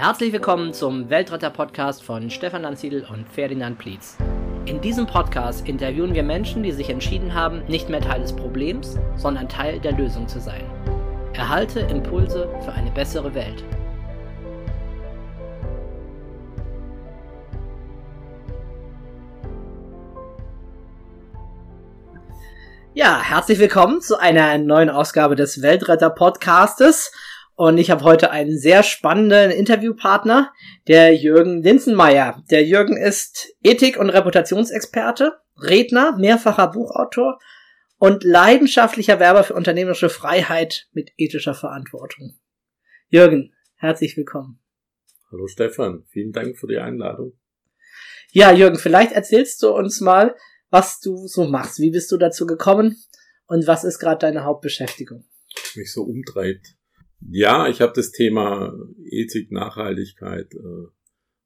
Herzlich willkommen zum Weltretter-Podcast von Stefan Lanziedl und Ferdinand Plietz. In diesem Podcast interviewen wir Menschen, die sich entschieden haben, nicht mehr Teil des Problems, sondern Teil der Lösung zu sein. Erhalte Impulse für eine bessere Welt. Ja, herzlich willkommen zu einer neuen Ausgabe des Weltretter Podcastes. Und ich habe heute einen sehr spannenden Interviewpartner, der Jürgen Linzenmeier. Der Jürgen ist Ethik- und Reputationsexperte, Redner, mehrfacher Buchautor und leidenschaftlicher Werber für unternehmerische Freiheit mit ethischer Verantwortung. Jürgen, herzlich willkommen. Hallo Stefan, vielen Dank für die Einladung. Ja, Jürgen, vielleicht erzählst du uns mal, was du so machst. Wie bist du dazu gekommen und was ist gerade deine Hauptbeschäftigung? Mich so umtreibt. Ja, ich habe das Thema Ethik, Nachhaltigkeit äh,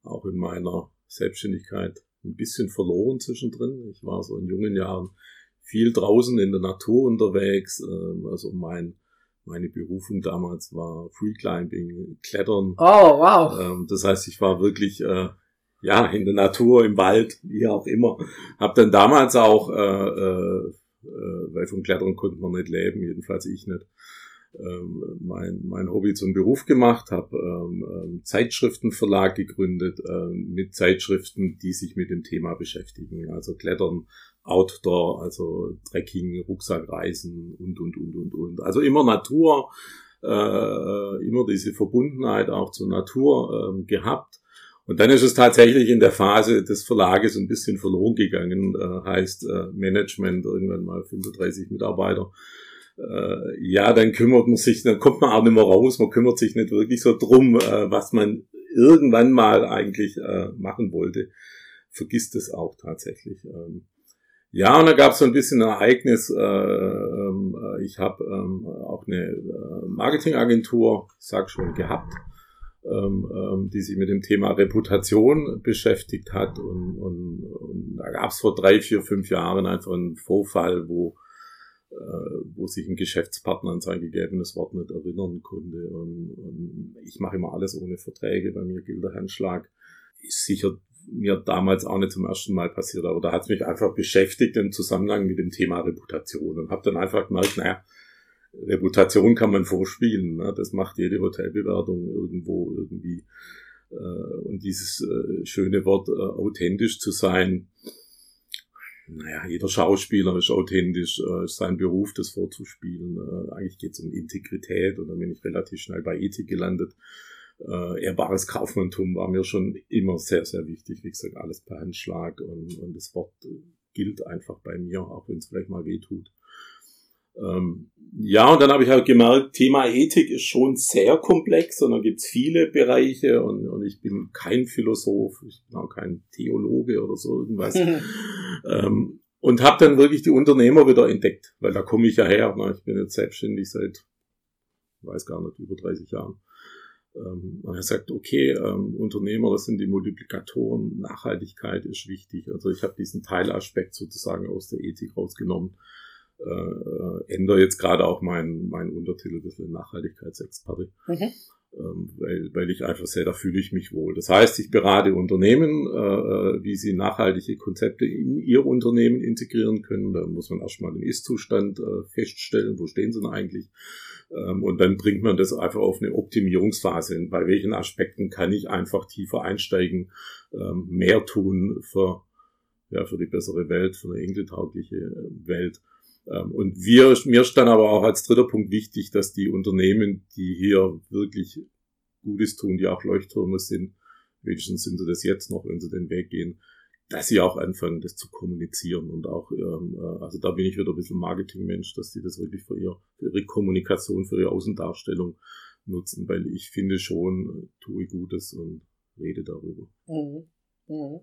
auch in meiner Selbstständigkeit ein bisschen verloren zwischendrin. Ich war so in jungen Jahren viel draußen in der Natur unterwegs. Äh, also mein meine Berufung damals war Freeclimbing, Klettern. Oh, wow. Ähm, das heißt, ich war wirklich äh, ja, in der Natur, im Wald, wie auch immer. Hab dann damals auch, äh, äh, äh, weil vom Klettern konnte man nicht leben, jedenfalls ich nicht, ähm, mein, mein Hobby zum Beruf gemacht, habe ähm, ähm, Zeitschriftenverlag gegründet ähm, mit Zeitschriften, die sich mit dem Thema beschäftigen. Also Klettern, Outdoor, also Trekking, Rucksackreisen und, und, und, und, und. Also immer Natur, äh, immer diese Verbundenheit auch zur Natur äh, gehabt und dann ist es tatsächlich in der Phase des Verlages ein bisschen verloren gegangen, äh, heißt äh, Management, irgendwann mal 35 Mitarbeiter. Äh, ja, dann kümmert man sich, dann kommt man auch nicht mehr raus, man kümmert sich nicht wirklich so drum, äh, was man irgendwann mal eigentlich äh, machen wollte. Vergisst es auch tatsächlich. Ähm, ja, und da gab es so ein bisschen ein Ereignis. Äh, ähm, äh, ich habe ähm, auch eine äh, Marketingagentur, sag schon, gehabt ähm, die sich mit dem Thema Reputation beschäftigt hat. Und, da gab es vor drei, vier, fünf Jahren einfach einen Vorfall, wo, wo sich ein Geschäftspartner an sein gegebenes Wort nicht erinnern konnte. Und, und ich mache immer alles ohne Verträge. Bei mir gilt der Handschlag. Ist sicher mir damals auch nicht zum ersten Mal passiert, aber da hat es mich einfach beschäftigt im Zusammenhang mit dem Thema Reputation und habe dann einfach gemerkt, naja, Reputation kann man vorspielen. Ne? Das macht jede Hotelbewertung irgendwo irgendwie. Äh, und dieses äh, schöne Wort äh, authentisch zu sein, naja, jeder Schauspieler ist authentisch, äh, ist sein Beruf, das vorzuspielen. Äh, eigentlich geht es um Integrität und dann bin ich relativ schnell bei Ethik gelandet. Äh, ehrbares Kaufmanntum war mir schon immer sehr, sehr wichtig. Wie gesagt, alles per Handschlag und, und das Wort äh, gilt einfach bei mir, auch wenn es vielleicht mal weh tut. Ähm, ja, und dann habe ich halt gemerkt, Thema Ethik ist schon sehr komplex und da gibt's viele Bereiche und, und ich bin kein Philosoph, ich bin auch kein Theologe oder so irgendwas. ähm, und habe dann wirklich die Unternehmer wieder entdeckt, weil da komme ich ja her. Ne? Ich bin jetzt selbstständig seit, ich weiß gar nicht, über 30 Jahren. Ähm, und er sagt, okay, ähm, Unternehmer, das sind die Multiplikatoren, Nachhaltigkeit ist wichtig. Also ich habe diesen Teilaspekt sozusagen aus der Ethik rausgenommen äh, ändere jetzt gerade auch meinen mein Untertitel ein bisschen Nachhaltigkeitsexperte. Mhm. Ähm, weil, weil ich einfach sehe, da fühle ich mich wohl. Das heißt, ich berate Unternehmen, äh, wie sie nachhaltige Konzepte in ihr Unternehmen integrieren können. Da muss man erstmal den Ist-Zustand äh, feststellen, wo stehen sie denn eigentlich. Ähm, und dann bringt man das einfach auf eine Optimierungsphase. Bei welchen Aspekten kann ich einfach tiefer einsteigen, ähm, mehr tun für, ja, für die bessere Welt, für eine enkeltaugliche äh, Welt. Ähm, und wir, mir stand aber auch als dritter Punkt wichtig, dass die Unternehmen, die hier wirklich Gutes tun, die auch Leuchttürme sind, wenigstens sind sie das jetzt noch, wenn sie den Weg gehen, dass sie auch anfangen, das zu kommunizieren und auch, ähm, äh, also da bin ich wieder ein bisschen Marketingmensch, dass die das wirklich für, ihr, für ihre Kommunikation, für ihre Außendarstellung nutzen, weil ich finde schon, tue Gutes und rede darüber. Mhm. Mhm.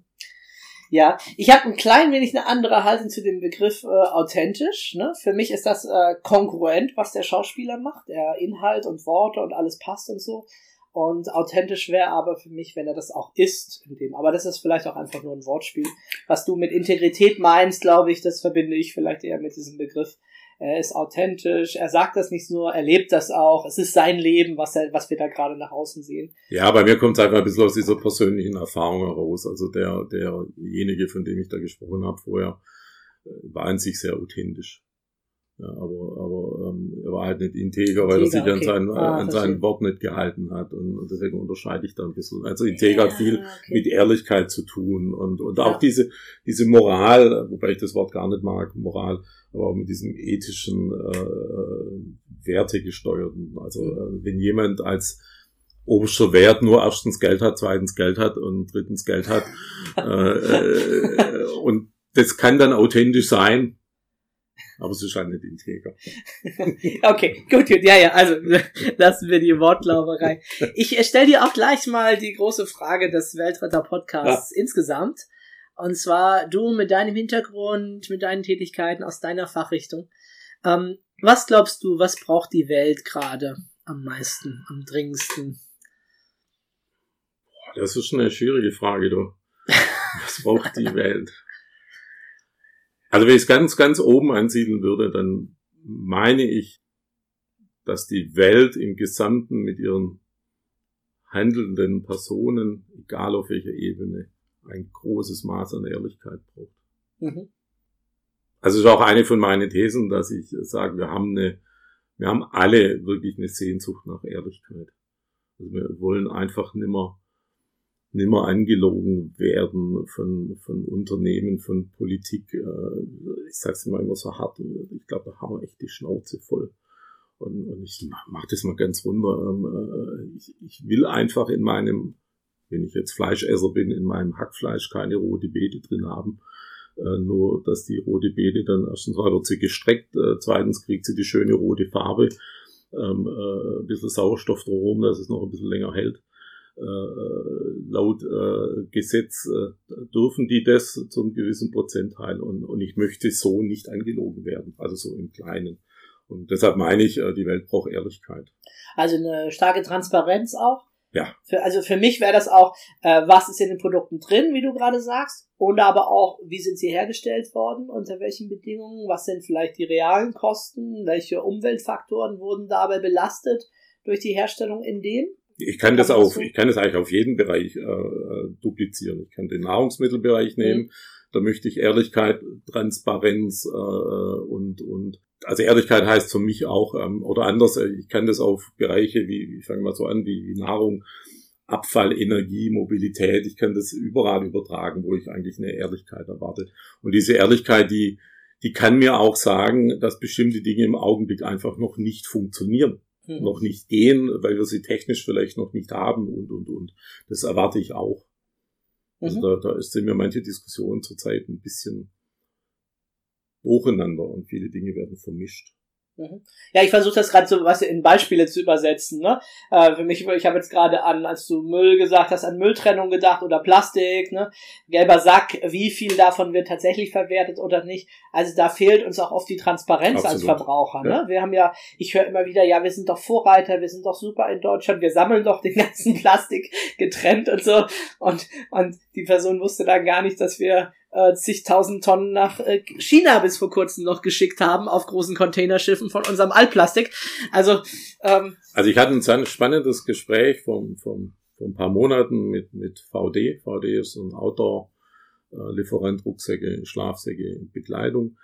Ja, ich habe ein klein wenig eine andere Haltung zu dem Begriff äh, authentisch. Ne? Für mich ist das äh, kongruent, was der Schauspieler macht. Der Inhalt und Worte und alles passt und so. Und authentisch wäre aber für mich, wenn er das auch ist. In dem. Aber das ist vielleicht auch einfach nur ein Wortspiel. Was du mit Integrität meinst, glaube ich, das verbinde ich vielleicht eher mit diesem Begriff er ist authentisch, er sagt das nicht nur, er lebt das auch, es ist sein Leben, was, er, was wir da gerade nach außen sehen. Ja, bei mir kommt es einfach ein bisschen aus dieser persönlichen Erfahrung heraus. Also der, derjenige, von dem ich da gesprochen habe vorher, äh, war in sich sehr authentisch. Ja, aber aber ähm, er war halt nicht integer, weil integer, er sich okay. an, sein, ah, an sein Wort nicht gehalten hat. Und, und deswegen unterscheide ich da ein bisschen. Also integer ja, hat viel okay. mit Ehrlichkeit zu tun und, und ja. auch diese, diese Moral, wobei ich das Wort gar nicht mag, Moral, aber auch mit diesem ethischen, äh, wertegesteuerten. Also mhm. äh, wenn jemand als oberster Wert nur erstens Geld hat, zweitens Geld hat und drittens Geld hat. äh, äh, und das kann dann authentisch sein, aber es ist halt nicht integer. okay, gut, gut, ja, ja, also lassen wir die Wortlauberei. Ich stelle dir auch gleich mal die große Frage des Weltretter-Podcasts ja. insgesamt. Und zwar du mit deinem Hintergrund, mit deinen Tätigkeiten aus deiner Fachrichtung. Ähm, was glaubst du, was braucht die Welt gerade am meisten, am dringendsten? Das ist eine schwierige Frage, du. Was braucht die Welt? Also wenn ich es ganz, ganz oben ansiedeln würde, dann meine ich, dass die Welt im Gesamten mit ihren handelnden Personen, egal auf welcher Ebene, ein großes Maß an Ehrlichkeit braucht. Mhm. Also ist auch eine von meinen Thesen, dass ich sage, wir haben eine, wir haben alle wirklich eine Sehnsucht nach Ehrlichkeit. Also wir wollen einfach nimmer nimmer angelogen werden von, von Unternehmen, von Politik. Äh, ich sag's mal immer so hart, ich glaube, da haben wir echt die Schnauze voll. Und, und ich mach das mal ganz runter. Ähm, äh, ich, ich will einfach in meinem, wenn ich jetzt Fleischesser bin, in meinem Hackfleisch keine rote Beete drin haben. Äh, nur, dass die rote Beete dann erstens mal wird sie gestreckt, zweitens kriegt sie die schöne rote Farbe, ähm, ein bisschen Sauerstoff drumherum, dass es noch ein bisschen länger hält. Äh, laut äh, Gesetz äh, dürfen die das zu einem gewissen Prozentteil und, und ich möchte so nicht angelogen werden, also so im Kleinen. Und deshalb meine ich, äh, die Welt braucht Ehrlichkeit. Also eine starke Transparenz auch. Ja. Für, also für mich wäre das auch, äh, was ist in den Produkten drin, wie du gerade sagst, und aber auch, wie sind sie hergestellt worden, unter welchen Bedingungen, was sind vielleicht die realen Kosten, welche Umweltfaktoren wurden dabei belastet durch die Herstellung in dem ich kann das auf, ich kann das eigentlich auf jeden Bereich äh, duplizieren. Ich kann den Nahrungsmittelbereich mhm. nehmen. Mhm. Da möchte ich Ehrlichkeit, Transparenz äh, und und also Ehrlichkeit heißt für mich auch ähm, oder anders. Äh, ich kann das auf Bereiche wie ich fange mal so an wie, wie Nahrung, Abfall, Energie, Mobilität. Ich kann das überall übertragen, wo ich eigentlich eine Ehrlichkeit erwarte. Und diese Ehrlichkeit, die die kann mir auch sagen, dass bestimmte Dinge im Augenblick einfach noch nicht funktionieren mhm. noch nicht gehen, weil wir sie technisch vielleicht noch nicht haben und, und, und. Das erwarte ich auch. Also mhm. da, da sind mir manche Diskussionen zurzeit ein bisschen durcheinander und viele Dinge werden vermischt. Mhm. Ja, ich versuche das gerade so was in Beispiele zu übersetzen. Ne? Äh, für mich, ich habe jetzt gerade an, als du Müll gesagt hast, an Mülltrennung gedacht oder Plastik, ne? gelber Sack, wie viel davon wird tatsächlich verwertet oder nicht. Also da fehlt uns auch oft die Transparenz Absolut. als Verbraucher. Ne? Ja. Wir haben ja, ich höre immer wieder, ja, wir sind doch Vorreiter, wir sind doch super in Deutschland, wir sammeln doch den ganzen Plastik getrennt und so. Und, und die Person wusste dann gar nicht, dass wir äh, zigtausend Tonnen nach äh, China bis vor kurzem noch geschickt haben auf großen Containerschiffen von unserem Altplastik. Also ähm, also ich hatte ein spannendes Gespräch vom, vom, vor ein paar Monaten mit mit VD. VD ist ein Outdoor äh, Rucksäcke, Schlafsäcke, Bekleidung.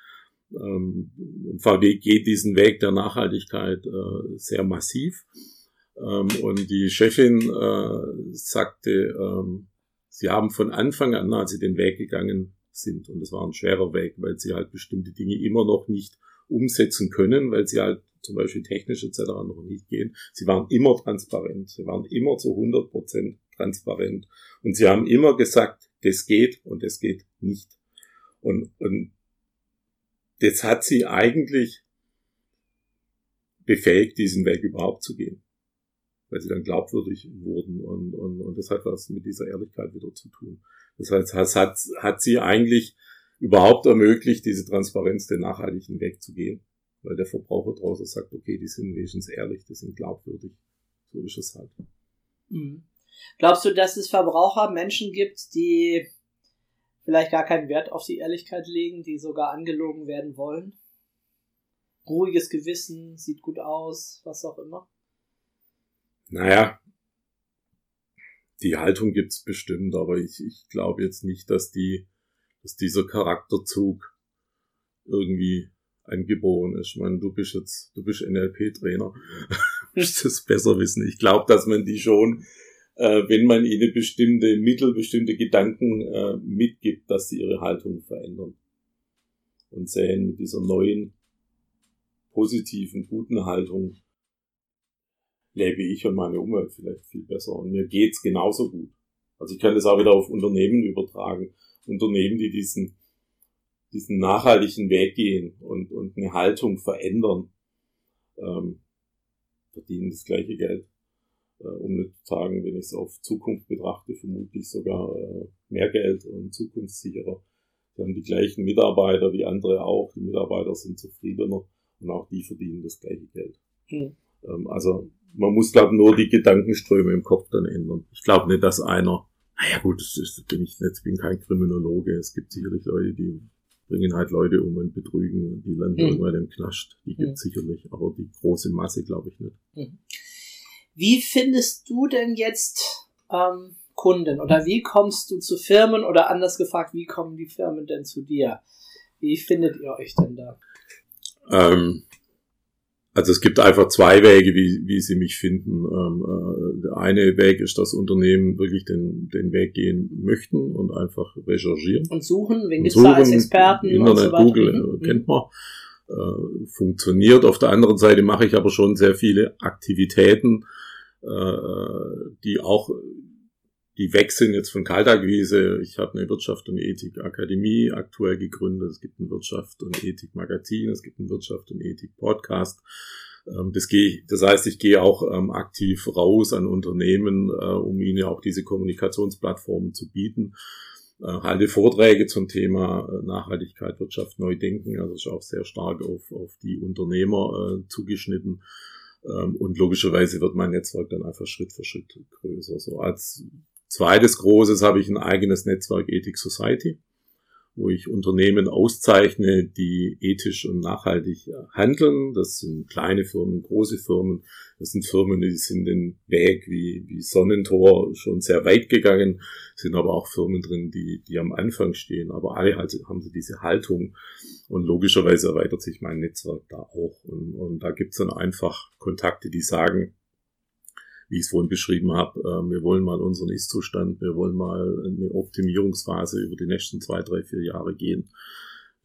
Ähm, VD geht diesen Weg der Nachhaltigkeit äh, sehr massiv. Ähm, und die Chefin äh, sagte, ähm, sie haben von Anfang an, als sie den Weg gegangen sind. Und das war ein schwerer Weg, weil sie halt bestimmte Dinge immer noch nicht umsetzen können, weil sie halt zum Beispiel technisch etc. noch nicht gehen. Sie waren immer transparent. Sie waren immer zu 100 Prozent transparent. Und sie haben immer gesagt, das geht und das geht nicht. Und, und das hat sie eigentlich befähigt, diesen Weg überhaupt zu gehen. Weil sie dann glaubwürdig wurden und, und, und das hat was mit dieser Ehrlichkeit wieder zu tun. Das heißt, es hat, hat sie eigentlich überhaupt ermöglicht, diese Transparenz den nachhaltigen Weg zu gehen. Weil der Verbraucher draußen sagt, okay, die sind wenigstens ehrlich, die sind glaubwürdig. So ist es halt. Mhm. Glaubst du, dass es Verbraucher Menschen gibt, die vielleicht gar keinen Wert auf die Ehrlichkeit legen, die sogar angelogen werden wollen? ruhiges Gewissen, sieht gut aus, was auch immer? Naja, die Haltung gibt's bestimmt, aber ich, ich glaube jetzt nicht, dass die, dass dieser Charakterzug irgendwie angeboren ist. Ich meine, du bist jetzt, du bist NLP-Trainer, musst das besser wissen. Ich glaube, dass man die schon, äh, wenn man ihnen bestimmte Mittel, bestimmte Gedanken äh, mitgibt, dass sie ihre Haltung verändern und sehen mit dieser neuen, positiven, guten Haltung lebe ich und meine Umwelt vielleicht viel besser und mir geht's genauso gut. Also ich kann das auch wieder auf Unternehmen übertragen. Unternehmen, die diesen diesen nachhaltigen Weg gehen und, und eine Haltung verändern, ähm, verdienen das gleiche Geld. Äh, um nicht zu sagen, wenn ich es auf Zukunft betrachte, vermutlich sogar äh, mehr Geld und zukunftssicherer. Die haben die gleichen Mitarbeiter wie andere auch. Die Mitarbeiter sind zufriedener und auch die verdienen das gleiche Geld. Mhm. Ähm, also man muss, glaube nur die Gedankenströme im Kopf dann ändern. Ich glaube nicht, dass einer, naja gut, das ist, bin ich jetzt bin kein Kriminologe. Es gibt sicherlich Leute, die bringen halt Leute um und betrügen, die landen mhm. irgendwann im Knast. Die gibt mhm. sicherlich, aber die große Masse glaube ich nicht. Mhm. Wie findest du denn jetzt ähm, Kunden oder wie kommst du zu Firmen oder anders gefragt, wie kommen die Firmen denn zu dir? Wie findet ihr euch denn da? Ähm, also es gibt einfach zwei Wege, wie, wie sie mich finden. Ähm, äh, der eine Weg ist, dass Unternehmen wirklich den, den Weg gehen möchten und einfach recherchieren. Und suchen, wen gibt's da als Experten? Internet, so Google mhm. Äh, kennt man. Äh, funktioniert. Auf der anderen Seite mache ich aber schon sehr viele Aktivitäten, äh, die auch die weg sind jetzt von Kaltakquise. Ich habe eine Wirtschaft und Ethik Akademie aktuell gegründet. Es gibt ein Wirtschaft und Ethik Magazin, es gibt ein Wirtschaft und Ethik Podcast. Ähm, das, gehe, das heißt, ich gehe auch ähm, aktiv raus an Unternehmen, äh, um ihnen auch diese Kommunikationsplattformen zu bieten. Äh, halte Vorträge zum Thema äh, Nachhaltigkeit, Wirtschaft, Neudenken. Also ist auch sehr stark auf, auf die Unternehmer zugeschnitten. Ähm, und logischerweise wird mein Netzwerk dann einfach Schritt für Schritt größer. So als Zweites großes habe ich ein eigenes Netzwerk Ethic Society, wo ich Unternehmen auszeichne, die ethisch und nachhaltig handeln. Das sind kleine Firmen, große Firmen. Das sind Firmen, die sind den Weg wie, wie Sonnentor schon sehr weit gegangen, sind aber auch Firmen drin, die, die am Anfang stehen. Aber alle halt, haben so diese Haltung. Und logischerweise erweitert sich mein Netzwerk da auch. Und, und da gibt's dann einfach Kontakte, die sagen, wie ich es vorhin beschrieben habe, äh, wir wollen mal unseren Ist-Zustand, wir wollen mal eine Optimierungsphase über die nächsten zwei, drei, vier Jahre gehen.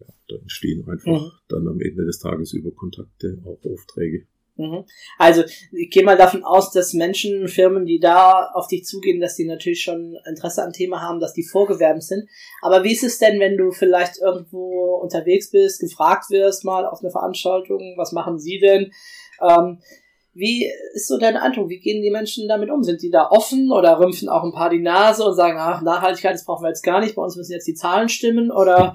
Ja, da entstehen einfach mhm. dann am Ende des Tages über Kontakte auch Aufträge. Mhm. Also ich gehe mal davon aus, dass Menschen, Firmen, die da auf dich zugehen, dass die natürlich schon Interesse am Thema haben, dass die vorgewerben sind. Aber wie ist es denn, wenn du vielleicht irgendwo unterwegs bist, gefragt wirst mal auf eine Veranstaltung, was machen sie denn? Ähm, wie ist so dein Eindruck? Wie gehen die Menschen damit um? Sind die da offen oder rümpfen auch ein paar die Nase und sagen, ach, Nachhaltigkeit, das brauchen wir jetzt gar nicht, bei uns müssen jetzt die Zahlen stimmen oder?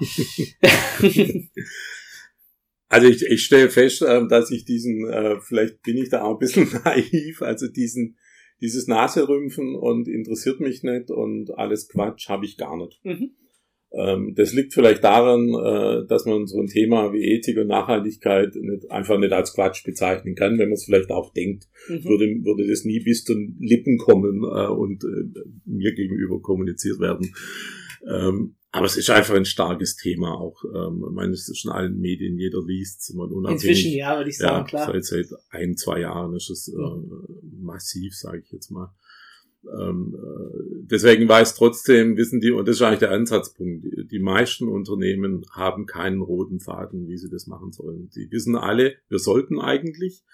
also ich, ich stelle fest, ähm, dass ich diesen, äh, vielleicht bin ich da auch ein bisschen naiv, also diesen, dieses Naserümpfen und interessiert mich nicht und alles Quatsch habe ich gar nicht. Mhm. Ähm, das liegt vielleicht daran, äh, dass man so ein Thema wie Ethik und Nachhaltigkeit nicht, einfach nicht als Quatsch bezeichnen kann, wenn man es vielleicht auch denkt, mhm. würde, würde das nie bis zu den Lippen kommen äh, und äh, mir gegenüber kommuniziert werden. Ähm, aber es ist einfach ein starkes Thema auch. Ähm, ich meine, es ist in allen Medien, jeder liest es. Inzwischen ja, würde ich sagen, ja, klar. Seit, seit ein, zwei Jahren ist es äh, massiv, sage ich jetzt mal. Ähm, äh, deswegen weiß trotzdem, wissen die, und das ist eigentlich der Ansatzpunkt, die meisten Unternehmen haben keinen roten Faden, wie sie das machen sollen. Sie wissen alle, wir sollten eigentlich.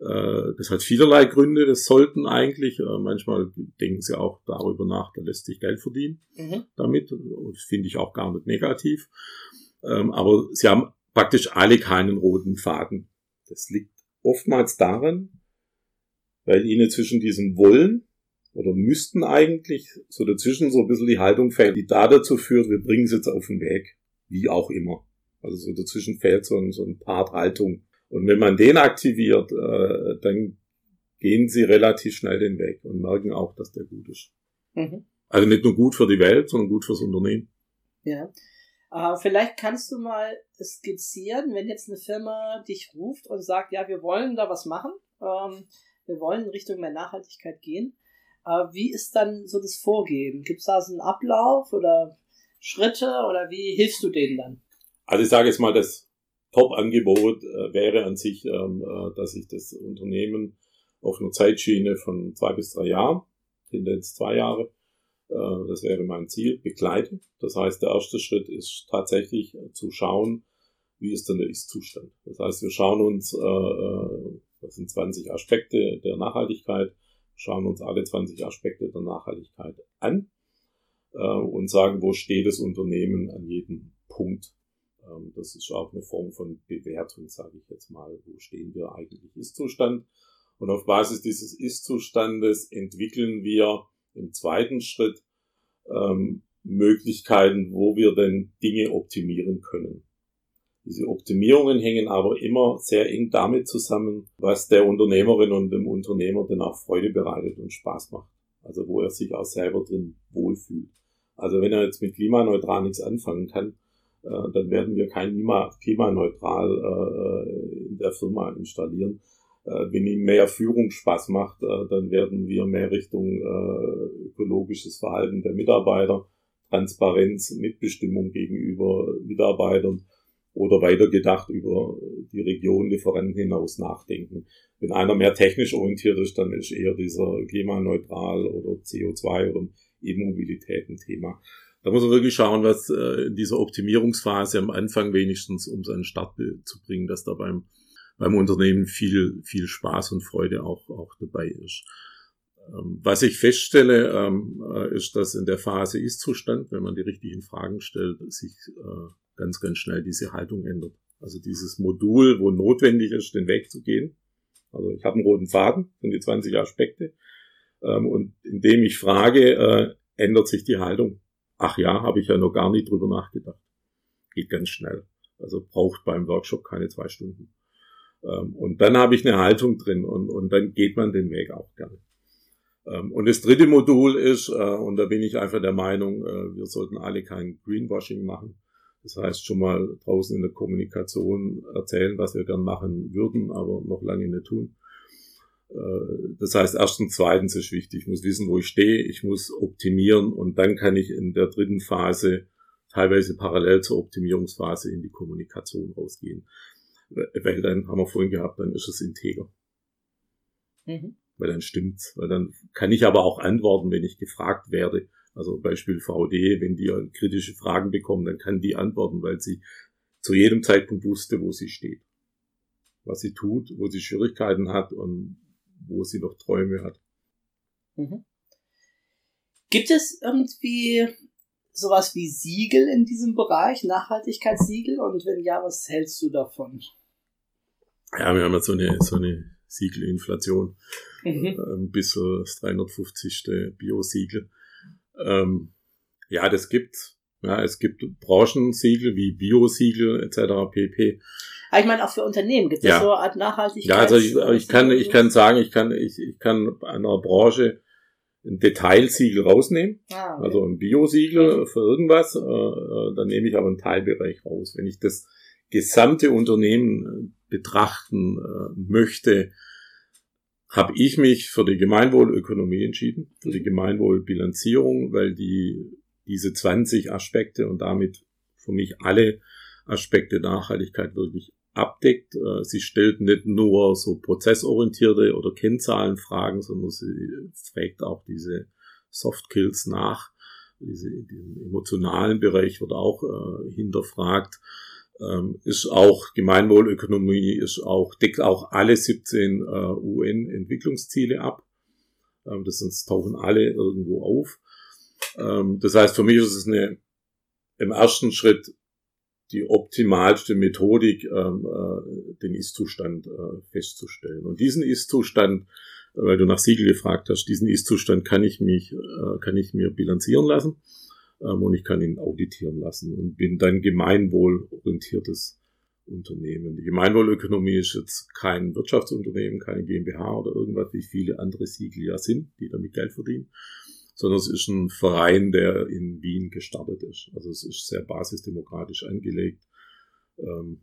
Äh, das hat vielerlei Gründe, das sollten eigentlich. Äh, manchmal denken sie auch darüber nach, da lässt sich Geld verdienen mhm. damit. Das finde ich auch gar nicht negativ. Ähm, aber sie haben praktisch alle keinen roten Faden. Das liegt oftmals daran, weil ihnen zwischen diesem Wollen oder müssten eigentlich so dazwischen so ein bisschen die Haltung fehlen, die da dazu führt, wir bringen es jetzt auf den Weg, wie auch immer. Also so dazwischen fehlt so ein, so ein Part Haltung. Und wenn man den aktiviert, äh, dann gehen sie relativ schnell den Weg und merken auch, dass der gut ist. Mhm. Also nicht nur gut für die Welt, sondern gut fürs Unternehmen. Ja. Äh, vielleicht kannst du mal skizzieren, wenn jetzt eine Firma dich ruft und sagt, ja, wir wollen da was machen, ähm, wir wollen in Richtung mehr Nachhaltigkeit gehen. Äh, wie ist dann so das Vorgehen? Gibt es da so einen Ablauf oder Schritte oder wie hilfst du denen dann? Also ich sage jetzt mal, das Top-Angebot äh, wäre an sich, ähm, äh, dass ich das Unternehmen auf einer Zeitschiene von zwei bis drei Jahren, Tendenz zwei Jahre, äh, das wäre mein Ziel, begleite. Das heißt, der erste Schritt ist tatsächlich zu schauen, wie ist denn der Ist-Zustand. Das heißt, wir schauen uns, das sind 20 Aspekte der Nachhaltigkeit, schauen uns alle 20 Aspekte der Nachhaltigkeit an äh, und sagen, wo steht das Unternehmen an jedem Punkt. Ähm, das ist auch eine Form von Bewertung, sage ich jetzt mal. Wo stehen wir eigentlich Ist-Zustand? Und auf Basis dieses Ist-Zustandes entwickeln wir im zweiten Schritt ähm, Möglichkeiten, wo wir denn Dinge optimieren können. Diese Optimierungen hängen aber immer sehr eng damit zusammen, was der Unternehmerin und dem Unternehmer denn auch Freude bereitet und Spaß macht. Also wo er sich auch selber drin wohlfühlt. Also wenn er jetzt mit klimaneutral nichts anfangen kann, äh, dann werden wir kein klimaneutral äh, in der Firma installieren. Äh, wenn ihm mehr Führung Spaß macht, dann werden wir mehr Richtung ökologisches Verhalten der Mitarbeiter, Transparenz, Mitbestimmung gegenüber Mitarbeitern oder weitergedacht über die Region Lieferanten hinaus nachdenken. Wenn einer mehr technisch orientiert ist, dann ist eher dieser klimaneutral oder CO2 oder E-Mobilität ein Thema. Da muss man wirklich schauen, was in dieser Optimierungsphase am Anfang wenigstens, um seinen Start zu bringen, dass da beim, beim Unternehmen viel, viel Spaß und Freude auch, auch dabei ist. Ähm, was ich feststelle, ähm, äh, ist, dass in der Phase Ist-Zustand, wenn man die richtigen Fragen stellt, sich äh, ganz, ganz schnell diese Haltung ändert. Also dieses Modul, wo notwendig ist, den Weg zu gehen. Also ich habe einen roten Faden, sind die 20 Aspekte. Ähm, und indem ich frage, äh, ändert sich die Haltung. Ach ja, habe ich ja noch gar nicht drüber nachgedacht. Geht ganz schnell. Also braucht beim Workshop keine zwei Stunden. Und dann habe ich eine Haltung drin und, und dann geht man den Weg auch gerne. Ähm, und das dritte Modul ist, äh, und da bin ich einfach der Meinung, äh, wir sollten alle kein Greenwashing machen. Das heißt, schon mal draußen in der Kommunikation erzählen, was wir gern machen würden, aber noch lange nicht tun. Äh, das heißt, erstens, zweitens ist wichtig, ich muss wissen, wo ich stehe, ich muss optimieren und dann kann ich in der dritten Phase teilweise parallel zur Optimierungsphase in die Kommunikation rausgehen. Weil dann haben wir vorhin gehabt, dann ist es integer. Mhm. Weil dann stimmt's. Weil dann kann ich aber auch antworten, wenn ich gefragt werde. Also Beispiel VD, wenn die kritische Fragen bekommen, dann kann die antworten, weil sie zu jedem Zeitpunkt wusste, wo sie steht. Was sie tut, wo sie Schwierigkeiten hat und wo sie noch Träume hat. Mhm. Gibt es irgendwie sowas wie Siegel in diesem Bereich, Nachhaltigkeitssiegel? Und wenn ja, was hältst du davon? Ja, wir haben ja so eine, so eine Siegelinflation. Mhm. Ein bisschen das 350. Bio-Siegel. Ähm, ja, das gibt's. Ja, es gibt Branchensiegel wie Bio-Siegel etc. pp. Aber ich meine auch für Unternehmen gibt es ja. so eine Art Nachhaltigkeit. Ja, also ich, ich kann ich kann sagen, ich kann ich, ich kann einer Branche ein Detailsiegel rausnehmen, ah, okay. also ein Bio-Siegel für irgendwas, äh, äh, dann nehme ich aber einen Teilbereich raus. Wenn ich das gesamte Unternehmen betrachten äh, möchte, habe ich mich für die Gemeinwohlökonomie entschieden, für die. Gemeinwohlbilanzierung, weil die diese 20 Aspekte und damit für mich alle Aspekte Nachhaltigkeit wirklich abdeckt. Äh, sie stellt nicht nur so prozessorientierte oder Kennzahlenfragen, sondern sie fragt auch diese Soft Skills nach. Diese, diesen emotionalen Bereich wird auch äh, hinterfragt ähm, ist auch Gemeinwohlökonomie, ist auch, deckt auch alle 17 äh, UN-Entwicklungsziele ab. Ähm, das sind, tauchen alle irgendwo auf. Ähm, das heißt, für mich ist es eine, im ersten Schritt die optimalste Methodik, ähm, äh, den Ist-Zustand äh, festzustellen. Und diesen Ist-Zustand, weil du nach Siegel gefragt hast, diesen Ist-Zustand kann ich mich, äh, kann ich mir bilanzieren lassen ähm, und ich kann ihn auditieren lassen und bin dann gemeinwohlorientiertes Unternehmen. Die Gemeinwohlökonomie ist jetzt kein Wirtschaftsunternehmen, keine GmbH oder irgendwas, wie viele andere Siegel ja sind, die damit Geld verdienen, sondern es ist ein Verein, der in Wien gestartet ist. Also es ist sehr basisdemokratisch angelegt. Ähm,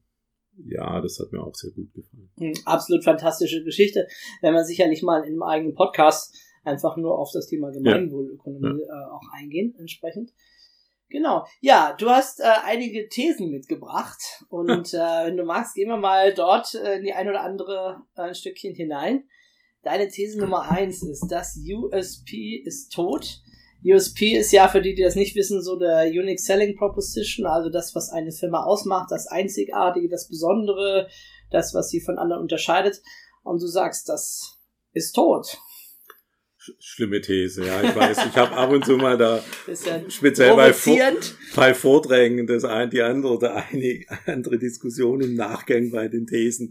ja, das hat mir auch sehr gut gefallen. Hm, absolut fantastische Geschichte. Wenn man sicherlich mal in einem eigenen Podcast einfach nur auf das Thema Gemeinwohlökonomie ja. äh, auch eingehen, entsprechend. Genau. Ja, du hast äh, einige Thesen mitgebracht und äh, wenn du magst, gehen wir mal dort äh, in die ein oder andere äh, ein Stückchen hinein. Deine These Nummer eins ist, das USP ist tot. USP ist ja, für die, die das nicht wissen, so der Unique Selling Proposition, also das, was eine Firma ausmacht, das Einzigartige, das Besondere, das, was sie von anderen unterscheidet. Und du sagst, das ist tot. Schlimme These, ja, ich weiß. Ich habe ab und zu mal da ja speziell bei, bei, Vorträgen das ein, die andere oder eine andere Diskussion im Nachgang bei den Thesen.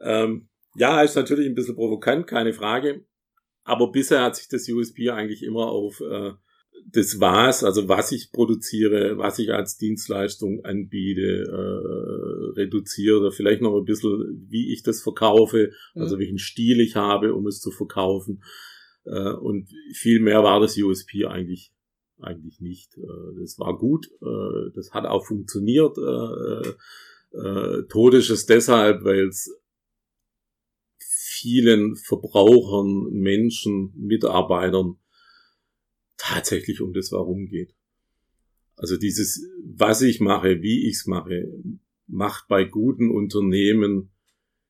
Ähm, ja, ist natürlich ein bisschen provokant, keine Frage. Aber bisher hat sich das USP eigentlich immer auf äh, das was, also was ich produziere, was ich als Dienstleistung anbiete, äh, reduziere oder vielleicht noch ein bisschen, wie ich das verkaufe, mhm. also welchen Stil ich habe, um es zu verkaufen. Äh, und viel mehr war das USP eigentlich eigentlich nicht. Äh, das war gut, äh, das hat auch funktioniert. Äh, äh, Tod ist es deshalb, weil es vielen Verbrauchern, Menschen, Mitarbeitern tatsächlich um das Warum geht. Also dieses, was ich mache, wie ich es mache, macht bei guten Unternehmen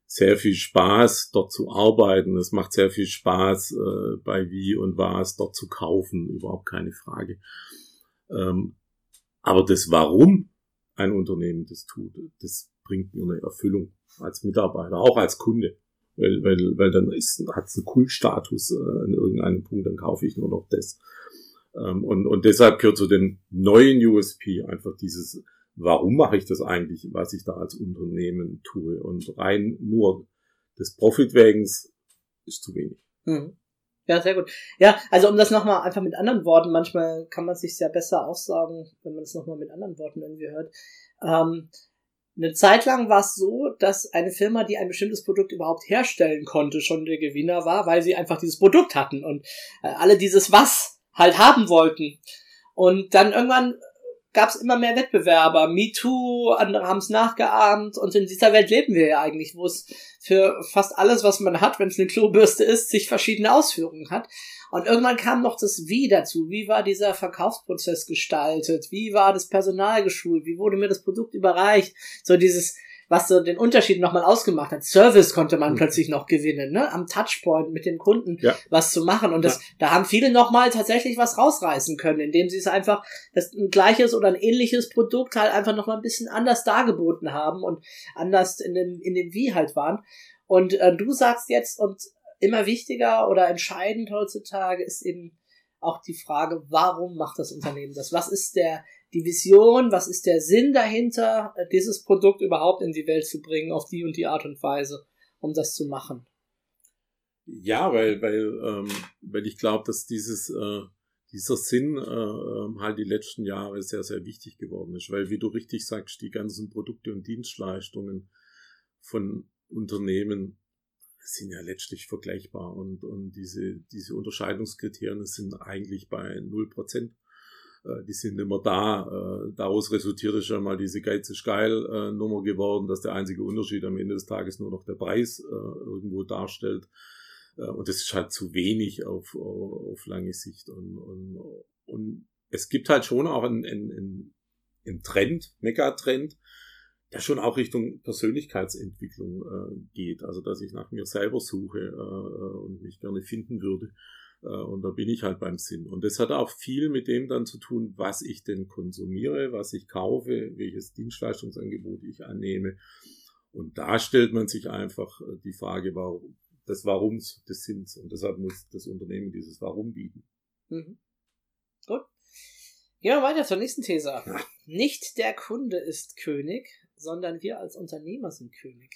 sehr viel Spaß, dort zu arbeiten. Es macht sehr viel Spaß, äh, bei wie und was dort zu kaufen, überhaupt keine Frage. Ähm, aber das Warum ein Unternehmen das tut, das bringt mir eine Erfüllung als Mitarbeiter, auch als Kunde weil, weil, weil dann hat es einen Kultstatus äh, an irgendeinem Punkt, dann kaufe ich nur noch das. Ähm, und, und deshalb gehört zu dem neuen USP einfach dieses, warum mache ich das eigentlich, was ich da als Unternehmen tue? Und rein nur des Profitwägens ist zu wenig. Mhm. Ja, sehr gut. Ja, also um das nochmal einfach mit anderen Worten, manchmal kann man sich ja besser aussagen, wenn man es nochmal mit anderen Worten irgendwie hört. Ähm, eine Zeit lang war es so, dass eine Firma, die ein bestimmtes Produkt überhaupt herstellen konnte, schon der Gewinner war, weil sie einfach dieses Produkt hatten und äh, alle dieses Was halt haben wollten. Und dann irgendwann gab es immer mehr Wettbewerber. MeToo, andere haben es nachgeahmt und in dieser Welt leben wir ja eigentlich, wo es für fast alles, was man hat, wenn es eine Klobürste ist, sich verschiedene Ausführungen hat. Und irgendwann kam noch das Wie dazu. Wie war dieser Verkaufsprozess gestaltet? Wie war das Personal geschult? Wie wurde mir das Produkt überreicht? So dieses, was so den Unterschied nochmal ausgemacht hat. Service konnte man mhm. plötzlich noch gewinnen, ne? Am Touchpoint mit dem Kunden ja. was zu machen. Und das, ja. da haben viele nochmal tatsächlich was rausreißen können, indem sie es einfach, das ein gleiches oder ein ähnliches Produkt halt einfach nochmal ein bisschen anders dargeboten haben und anders in dem, in dem Wie halt waren. Und äh, du sagst jetzt, und immer wichtiger oder entscheidend heutzutage ist eben auch die Frage, warum macht das Unternehmen das? Was ist der, die Vision, was ist der Sinn dahinter, dieses Produkt überhaupt in die Welt zu bringen, auf die und die Art und Weise, um das zu machen? Ja, weil, weil, ähm, weil ich glaube, dass dieses, äh, dieser Sinn äh, ähm, halt die letzten Jahre sehr, sehr wichtig geworden ist, weil, wie du richtig sagst, die ganzen Produkte und Dienstleistungen von Unternehmen sind ja letztlich vergleichbar und, und diese, diese Unterscheidungskriterien sind eigentlich bei 0%. Äh, die sind immer da. Äh, daraus resultiert es schon mal diese Geiz ist geil äh, Nummer geworden, dass der einzige Unterschied am Ende des Tages nur noch der Preis irgendwo darstellt. Und das ist halt zu wenig auf, auf lange Sicht. Und, und, und es gibt halt schon auch einen, einen, einen Trend, Megatrend, der schon auch Richtung Persönlichkeitsentwicklung äh, geht. Also dass ich nach mir selber suche äh, und mich gerne finden würde. Äh, und da bin ich halt beim Sinn. Und das hat auch viel mit dem dann zu tun, was ich denn konsumiere, was ich kaufe, welches Dienstleistungsangebot ich annehme. Und da stellt man sich einfach äh, die Frage, warum, des Warums, des Sinns. Und deshalb muss das Unternehmen dieses Warum bieten. Mhm. Gut. Gehen wir weiter zur nächsten These. Nicht der Kunde ist König, sondern wir als Unternehmer sind König.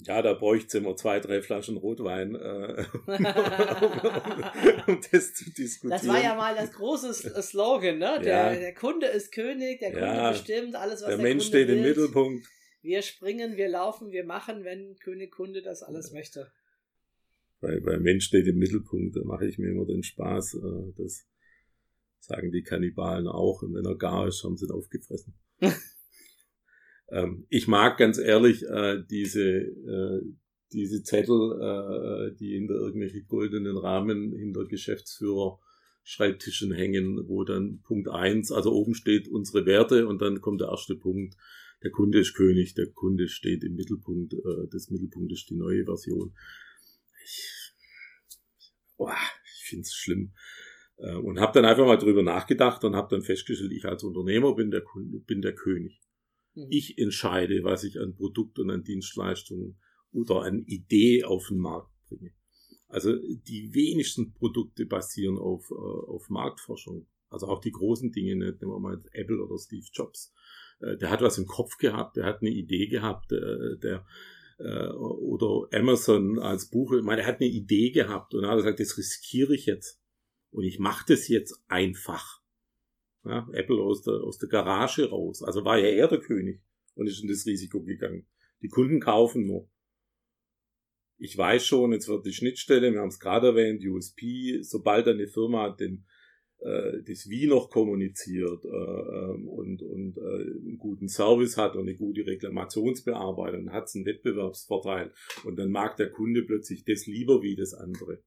Ja, da bräuchte immer zwei, drei Flaschen Rotwein, äh, um, das zu diskutieren. Das war ja mal das große Slogan, ne? Der, ja. der Kunde ist König, der Kunde ja. bestimmt alles, was der, der Mensch Kunde steht will. im Mittelpunkt. Wir springen, wir laufen, wir machen, wenn König Kunde das alles möchte. Weil, weil Mensch steht im Mittelpunkt, da mache ich mir immer den Spaß. Äh, das sagen die Kannibalen auch. Und wenn er gar ist, haben sie ihn aufgefressen. ähm, ich mag ganz ehrlich äh, diese, äh, diese Zettel, äh, die in der irgendwelche goldenen Rahmen hinter Geschäftsführer Schreibtischen hängen, wo dann Punkt eins, also oben steht unsere Werte und dann kommt der erste Punkt, der Kunde ist König, der Kunde steht im Mittelpunkt, äh, des Mittelpunktes ist die neue Version. Ich, oh, ich finde es schlimm. Äh, und habe dann einfach mal drüber nachgedacht und habe dann festgestellt, ich als Unternehmer bin der Kunde, bin der König. Mhm. Ich entscheide, was ich an Produkt und an Dienstleistungen oder an Idee auf den Markt bringe. Also die wenigsten Produkte basieren auf, äh, auf Marktforschung. Also auch die großen Dinge, nehmen wir mal Apple oder Steve Jobs. Äh, der hat was im Kopf gehabt, der hat eine Idee gehabt, äh, der äh, oder Amazon als Buch, ich meine, er hat eine Idee gehabt und hat gesagt, das riskiere ich jetzt. Und ich mache das jetzt einfach. Ja, Apple aus der, aus der Garage raus. Also war ja er der König und ist in das Risiko gegangen. Die Kunden kaufen nur ich weiß schon, jetzt wird die Schnittstelle, wir haben es gerade erwähnt, USP, sobald eine Firma den, äh, das Wie noch kommuniziert äh, ähm, und, und äh, einen guten Service hat und eine gute Reklamationsbearbeitung, hat es einen Wettbewerbsvorteil und dann mag der Kunde plötzlich das lieber wie das andere.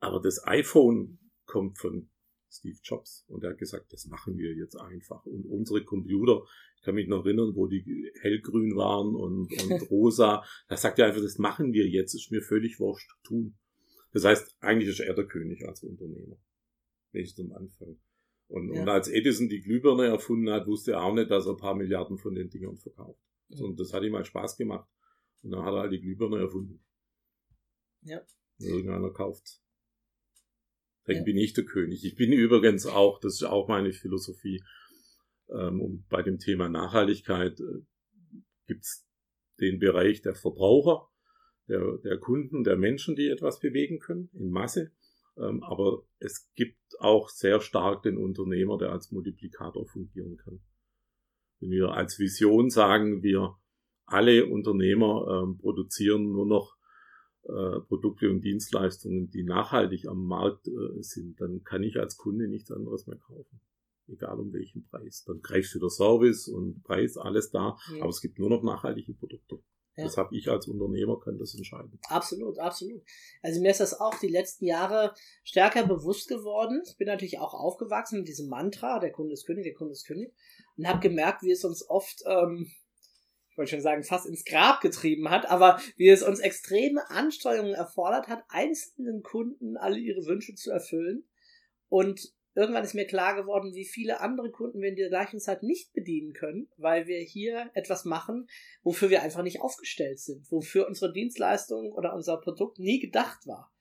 Aber das iPhone kommt von Steve Jobs und er hat gesagt, das machen wir jetzt einfach. Und unsere Computer ich kann mich noch erinnern, wo die hellgrün waren und, und rosa. Da sagt er einfach, das machen wir jetzt, ist mir völlig wurscht, tun. Das heißt, eigentlich ist er der König als Unternehmer. Nicht zum Anfang. Und, ja. und als Edison die Glühbirne erfunden hat, wusste er auch nicht, dass er ein paar Milliarden von den Dingern verkauft. Mhm. Und das hat ihm halt Spaß gemacht. Und dann hat er halt die Glühbirne erfunden. Ja. Irgendeiner kauft. Dann ja. bin ich der König. Ich bin übrigens auch, das ist auch meine Philosophie, ähm, und bei dem Thema Nachhaltigkeit äh, gibt es den Bereich der Verbraucher, der, der Kunden, der Menschen, die etwas bewegen können in Masse. Ähm, aber es gibt auch sehr stark den Unternehmer, der als Multiplikator fungieren kann. Wenn wir als Vision sagen, wir alle Unternehmer ähm, produzieren nur noch äh, Produkte und Dienstleistungen, die nachhaltig am Markt äh, sind, dann kann ich als Kunde nichts anderes mehr kaufen egal um welchen Preis. Dann greifst du der Service und Preis, alles da, ja. aber es gibt nur noch nachhaltige Produkte. Ja. Das habe ich als Unternehmer, kann das entscheiden. Absolut, absolut. Also mir ist das auch die letzten Jahre stärker bewusst geworden. Ich bin natürlich auch aufgewachsen mit diesem Mantra, der Kunde ist König, der Kunde ist König. Und habe gemerkt, wie es uns oft, ähm, ich wollte schon sagen, fast ins Grab getrieben hat, aber wie es uns extreme Anstrengungen erfordert hat, einzelnen Kunden alle ihre Wünsche zu erfüllen. Und irgendwann ist mir klar geworden, wie viele andere Kunden wir in der gleichen Zeit nicht bedienen können, weil wir hier etwas machen, wofür wir einfach nicht aufgestellt sind, wofür unsere Dienstleistung oder unser Produkt nie gedacht war.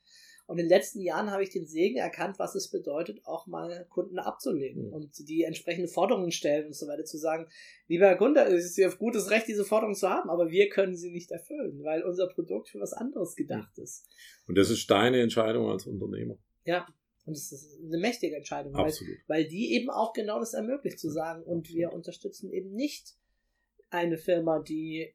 Und in den letzten Jahren habe ich den Segen erkannt, was es bedeutet, auch mal Kunden abzulehnen mhm. und die entsprechende Forderungen stellen und so weiter zu sagen, lieber Herr Kunde, es ist Ihr gutes Recht, diese Forderung zu haben, aber wir können sie nicht erfüllen, weil unser Produkt für was anderes gedacht ist. Und das ist deine Entscheidung als Unternehmer. Ja, und es ist eine mächtige Entscheidung, weil, weil die eben auch genau das ermöglicht zu sagen, und wir unterstützen eben nicht eine Firma, die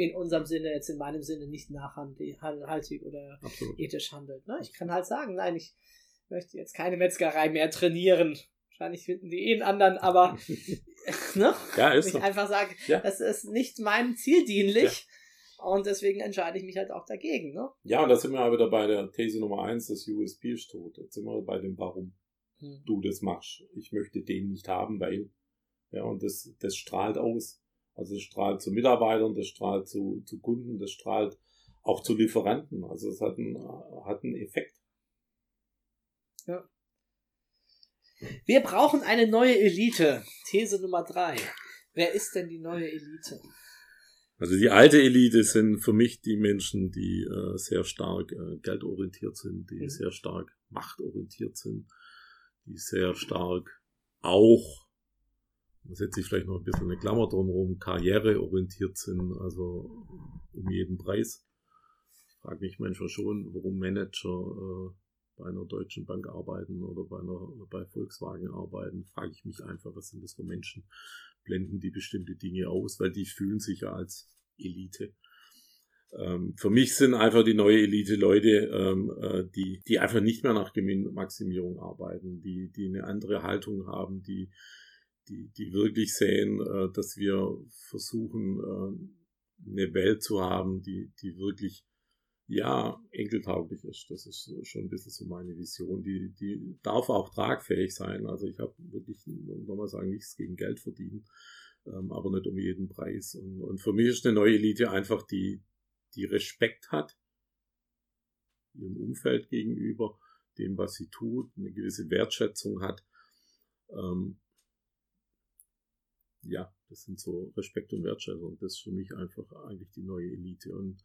in unserem Sinne, jetzt in meinem Sinne, nicht nachhaltig oder Absolut. ethisch handelt. Ne? Ich kann halt sagen, nein, ich möchte jetzt keine Metzgerei mehr trainieren. Wahrscheinlich finden die eh einen anderen, aber ne? ja, ist ich so. einfach sage, ja. das ist nicht meinem Ziel dienlich. Ja. Und deswegen entscheide ich mich halt auch dagegen. Ne? Ja, und da sind wir aber wieder bei der These Nummer eins, das USP ist tot. Jetzt sind wir bei dem Warum hm. du das machst. Ich möchte den nicht haben, weil. Ja, und das, das strahlt aus. Also es strahlt zu Mitarbeitern, das strahlt zu, zu Kunden, das strahlt auch zu Lieferanten. Also es hat einen, hat einen Effekt. Ja. Wir brauchen eine neue Elite. These Nummer drei. Wer ist denn die neue Elite? Also die alte Elite sind für mich die Menschen, die äh, sehr stark äh, geldorientiert sind, die mhm. sehr stark machtorientiert sind, die sehr stark auch, da setze ich vielleicht noch ein bisschen eine Klammer drumherum, karriereorientiert sind, also um jeden Preis. Ich frage mich manchmal schon, warum Manager äh, bei einer deutschen Bank arbeiten oder bei einer bei Volkswagen arbeiten, frage ich mich einfach, was sind das für Menschen? blenden die bestimmte Dinge aus, weil die fühlen sich ja als Elite. Ähm, für mich sind einfach die neue Elite Leute, ähm, äh, die, die einfach nicht mehr nach Gewinnmaximierung arbeiten, die, die eine andere Haltung haben, die, die, die wirklich sehen, äh, dass wir versuchen, äh, eine Welt zu haben, die, die wirklich ja, enkeltauglich ist. Das ist schon ein bisschen so meine Vision. Die, die darf auch tragfähig sein. Also ich habe wirklich, nochmal sagen, nichts gegen Geld verdienen, ähm, aber nicht um jeden Preis. Und, und für mich ist eine neue Elite einfach die, die Respekt hat ihrem Umfeld gegenüber, dem, was sie tut, eine gewisse Wertschätzung hat. Ähm, ja, das sind so Respekt und Wertschätzung. Das ist für mich einfach eigentlich die neue Elite. Und,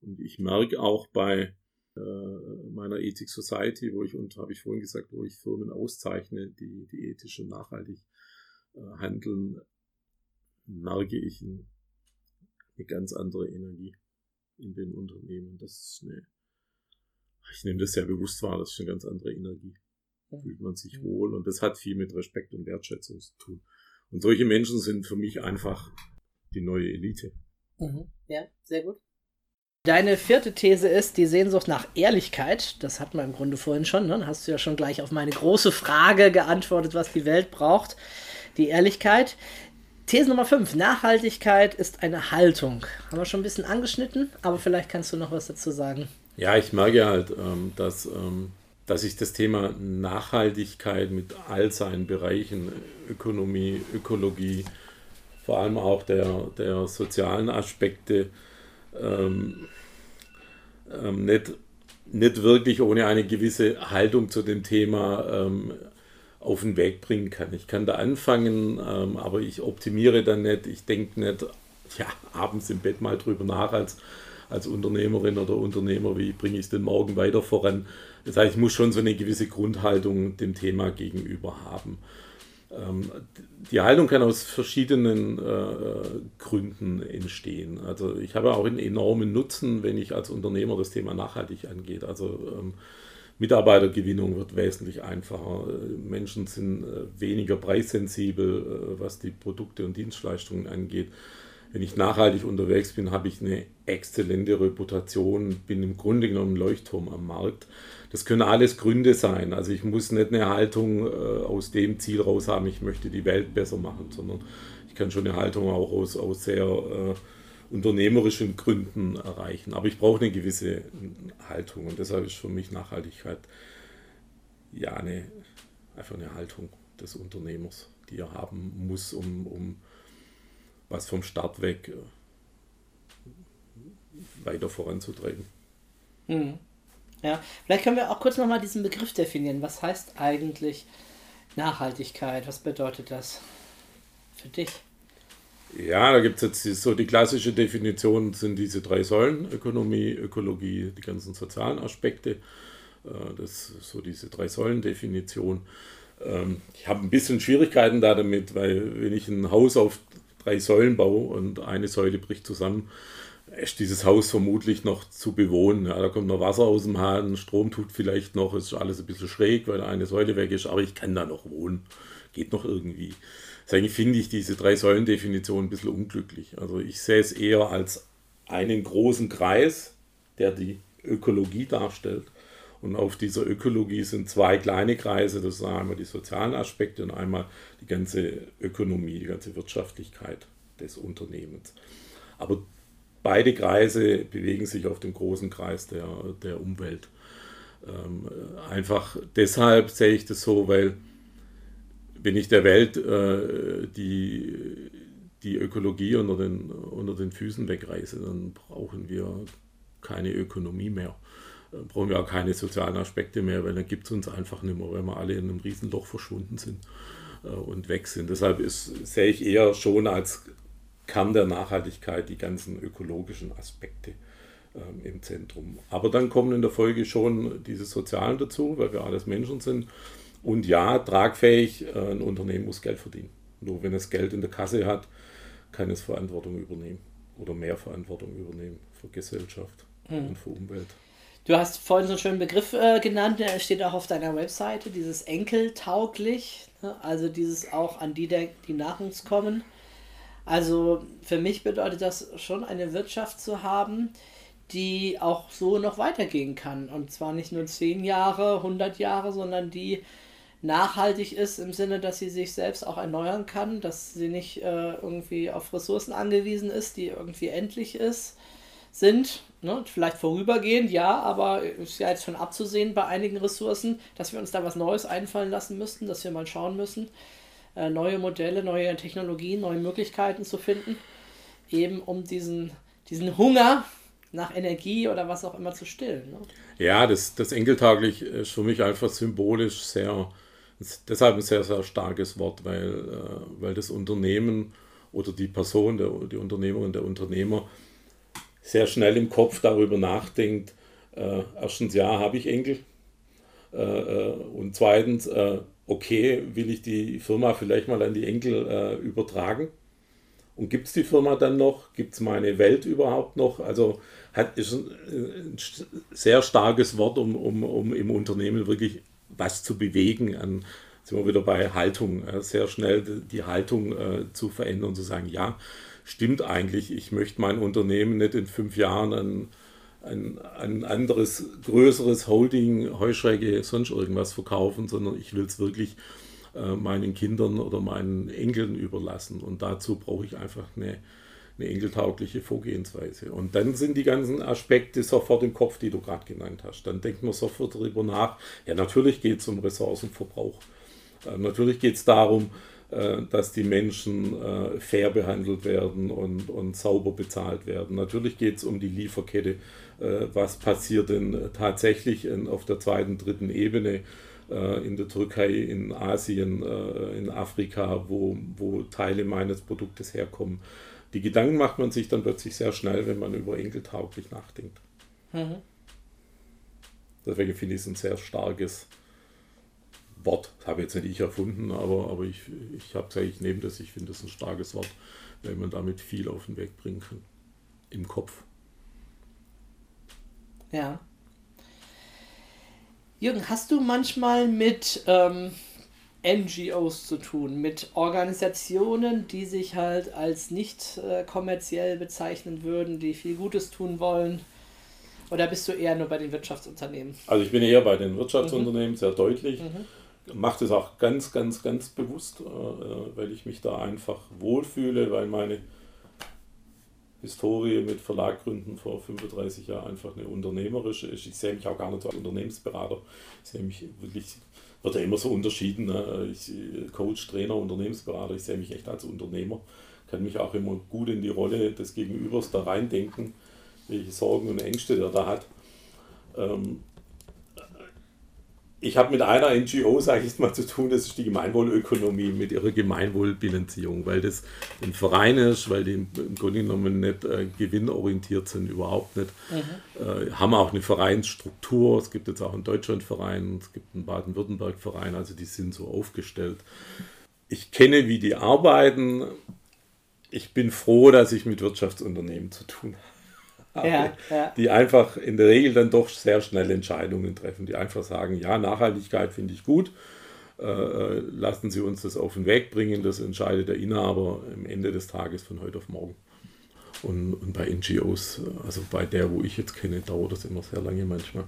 und ich merke auch bei äh, meiner Ethik Society, wo ich, und habe ich vorhin gesagt, wo ich Firmen auszeichne, die, die ethisch und nachhaltig äh, handeln, merke ich ein, eine ganz andere Energie in den Unternehmen. Das ist eine, ich nehme das sehr bewusst wahr, das ist eine ganz andere Energie. Fühlt man sich wohl und das hat viel mit Respekt und Wertschätzung zu tun. Und solche Menschen sind für mich einfach die neue Elite. Mhm. Ja, sehr gut. Deine vierte These ist die Sehnsucht nach Ehrlichkeit. Das hatten wir im Grunde vorhin schon. Ne? Hast du ja schon gleich auf meine große Frage geantwortet, was die Welt braucht. Die Ehrlichkeit. These Nummer 5. Nachhaltigkeit ist eine Haltung. Haben wir schon ein bisschen angeschnitten, aber vielleicht kannst du noch was dazu sagen. Ja, ich merke halt, ähm, dass, ähm, dass ich das Thema Nachhaltigkeit mit all seinen Bereichen, Ökonomie, Ökologie, vor allem auch der, der sozialen Aspekte, ähm, ähm, nicht, nicht wirklich ohne eine gewisse Haltung zu dem Thema ähm, auf den Weg bringen kann. Ich kann da anfangen, ähm, aber ich optimiere dann nicht. Ich denke nicht, ja, abends im Bett mal drüber nach als, als Unternehmerin oder Unternehmer, wie bringe ich es denn morgen weiter voran. Das heißt, ich muss schon so eine gewisse Grundhaltung dem Thema gegenüber haben. Ähm, die Haltung kann aus verschiedenen äh, Gründen entstehen. Also ich habe auch einen enormen Nutzen, wenn ich als Unternehmer das Thema nachhaltig angeht. Also ähm, Mitarbeitergewinnung wird wesentlich einfacher. Menschen sind äh, weniger preissensibel, äh, was die Produkte und Dienstleistungen angeht. Wenn ich nachhaltig unterwegs bin, habe ich eine exzellente Reputation, bin im Grunde genommen Leuchtturm am Markt. Das können alles Gründe sein. Also ich muss nicht eine Haltung äh, aus dem Ziel raus haben, ich möchte die Welt besser machen, sondern ich kann schon eine Haltung auch aus, aus sehr unternehmerischen Gründen erreichen. Aber ich brauche eine gewisse Haltung und deshalb ist für mich Nachhaltigkeit ja eine, einfach eine Haltung des Unternehmers, die er haben muss, um, um was vom Start weg äh, weiter voranzutreiben. Mhm. Ja, vielleicht können wir auch kurz nochmal diesen Begriff definieren. Was heißt eigentlich Nachhaltigkeit? Was bedeutet das für dich? Ja, da gibt es jetzt so die klassische Definition, sind diese drei Säulen, Ökonomie, Ökologie, die ganzen sozialen Aspekte. Äh, das ist so diese drei Säulen-Definition. Ähm, ich habe ein bisschen Schwierigkeiten da damit, weil wenn ich ein Haus auf drei Säulen baue und eine Säule bricht zusammen, ist dieses Haus vermutlich noch zu bewohnen. Ja, da kommt noch Wasser aus dem Hahn, Strom tut vielleicht noch, ist alles ein bisschen schräg, weil eine Säule weg ist, aber ich kann da noch wohnen. Geht noch irgendwie. Deswegen finde ich diese Drei-Säulen-Definition ein bisschen unglücklich. Also ich sehe es eher als einen großen Kreis, der die Ökologie darstellt. Und auf dieser Ökologie sind zwei kleine Kreise, das sind einmal die sozialen Aspekte und einmal die ganze Ökonomie, die ganze Wirtschaftlichkeit des Unternehmens. Aber beide Kreise bewegen sich auf dem großen Kreis der, der Umwelt. Ähm, einfach deshalb sehe ich das so, weil wenn ich der Welt äh, die, die Ökologie unter den, unter den Füßen wegreiße, dann brauchen wir keine Ökonomie mehr. Dann brauchen wir auch keine sozialen Aspekte mehr, weil dann gibt es uns einfach nicht mehr, weil wir alle in einem Riesenloch verschwunden sind äh, und weg sind. Deshalb ist, sehe ich eher schon als Kern der Nachhaltigkeit die ganzen ökologischen Aspekte ähm, im Zentrum. Aber dann kommen in der Folge schon diese sozialen dazu, weil wir alles Menschen sind und ja, tragfähig, äh, ein Unternehmen muss Geld verdienen. Nur wenn es Geld in der Kasse hat, kann es Verantwortung übernehmen oder mehr Verantwortung übernehmen für Gesellschaft mhm. und für Umwelt. Du hast vorhin so einen schönen Begriff äh, genannt, der steht auch auf deiner Webseite, dieses enkeltauglich, ne? also dieses auch an die, die nach uns kommen. Also für mich bedeutet das schon eine Wirtschaft zu haben, die auch so noch weitergehen kann. Und zwar nicht nur 10 Jahre, 100 Jahre, sondern die nachhaltig ist im Sinne, dass sie sich selbst auch erneuern kann, dass sie nicht äh, irgendwie auf Ressourcen angewiesen ist, die irgendwie endlich ist, sind. Ne? Vielleicht vorübergehend, ja, aber ist ja jetzt schon abzusehen bei einigen Ressourcen, dass wir uns da was Neues einfallen lassen müssten, dass wir mal schauen müssen, äh, neue Modelle, neue Technologien, neue Möglichkeiten zu finden, eben um diesen, diesen Hunger nach Energie oder was auch immer zu stillen. Ne? Ja, das, das enkeltaglich ist für mich einfach symbolisch sehr deshalb ein sehr, sehr starkes Wort, weil, äh, weil das Unternehmen oder die Person, der, die Unternehmerin, der Unternehmer sehr schnell im Kopf darüber nachdenkt, äh, erstens, ja, habe ich Enkel? Äh, äh und zweitens, äh, okay, will ich die Firma vielleicht mal an die Enkel äh, übertragen? Und gibt es die Firma dann noch? Gibt es meine Welt überhaupt noch? Also hat, ist ein, ein sehr starkes Wort, um, um, um im Unternehmen wirklich was zu bewegen, an, sind wir wieder bei Haltung, äh, sehr schnell die Haltung äh, zu verändern zu sagen, ja, stimmt eigentlich, ich möchte mein Unternehmen nicht in fünf Jahren an ein, ein anderes, größeres Holding, Heuschrecke, sonst irgendwas verkaufen, sondern ich will es wirklich äh, meinen Kindern oder meinen Enkeln überlassen. Und dazu brauche ich einfach eine, eine enkeltaugliche Vorgehensweise. Und dann sind die ganzen Aspekte sofort im Kopf, die du gerade genannt hast. Dann denkt man sofort darüber nach. Ja, natürlich geht es um Ressourcenverbrauch. Äh, natürlich geht es darum, dass die Menschen äh, fair behandelt werden und, und sauber bezahlt werden. Natürlich geht es um die Lieferkette. Äh, was passiert denn tatsächlich in, auf der zweiten, dritten Ebene? Äh, in der Türkei, in Asien, äh, in Afrika, wo, wo Teile meines Produktes herkommen. Die Gedanken macht man sich dann plötzlich sehr schnell, wenn man über enkeltauglich nachdenkt. Mhm. Deswegen finde ich es ein sehr starkes Wort. Das habe jetzt nicht ich erfunden, aber, aber ich, ich habe es eigentlich neben das, ich finde es ein starkes Wort, weil man damit viel auf den Weg bringen kann. Im Kopf. Ja. Jürgen, hast du manchmal mit ähm, NGOs zu tun, mit Organisationen, die sich halt als nicht äh, kommerziell bezeichnen würden, die viel Gutes tun wollen? Oder bist du eher nur bei den Wirtschaftsunternehmen? Also ich bin eher bei den Wirtschaftsunternehmen, mhm. sehr deutlich. Mhm. Mache das auch ganz, ganz, ganz bewusst, äh, weil ich mich da einfach wohlfühle, weil meine Historie mit Verlaggründen vor 35 Jahren einfach eine unternehmerische ist. Ich sehe mich auch gar nicht als Unternehmensberater. Ich sehe mich wirklich wird ja immer so unterschieden. Ne? Ich, Coach, Trainer, Unternehmensberater, ich sehe mich echt als Unternehmer, kann mich auch immer gut in die Rolle des Gegenübers da reindenken, welche Sorgen und Ängste der da hat. Ähm, ich habe mit einer NGO, sage ich mal, zu tun, das ist die Gemeinwohlökonomie mit ihrer Gemeinwohlbilanzierung, weil das ein Verein ist, weil die im Grunde genommen nicht äh, gewinnorientiert sind, überhaupt nicht. Mhm. Äh, haben auch eine Vereinsstruktur, es gibt jetzt auch einen Deutschlandverein, es gibt einen Baden-Württemberg-Verein, also die sind so aufgestellt. Ich kenne, wie die arbeiten. Ich bin froh, dass ich mit Wirtschaftsunternehmen zu tun habe ja, ja. die einfach in der Regel dann doch sehr schnell Entscheidungen treffen, die einfach sagen, ja, Nachhaltigkeit finde ich gut, äh, äh, lassen Sie uns das auf den Weg bringen, das entscheidet der Inhaber am Ende des Tages von heute auf morgen. Und, und bei NGOs, also bei der, wo ich jetzt kenne, dauert das immer sehr lange manchmal.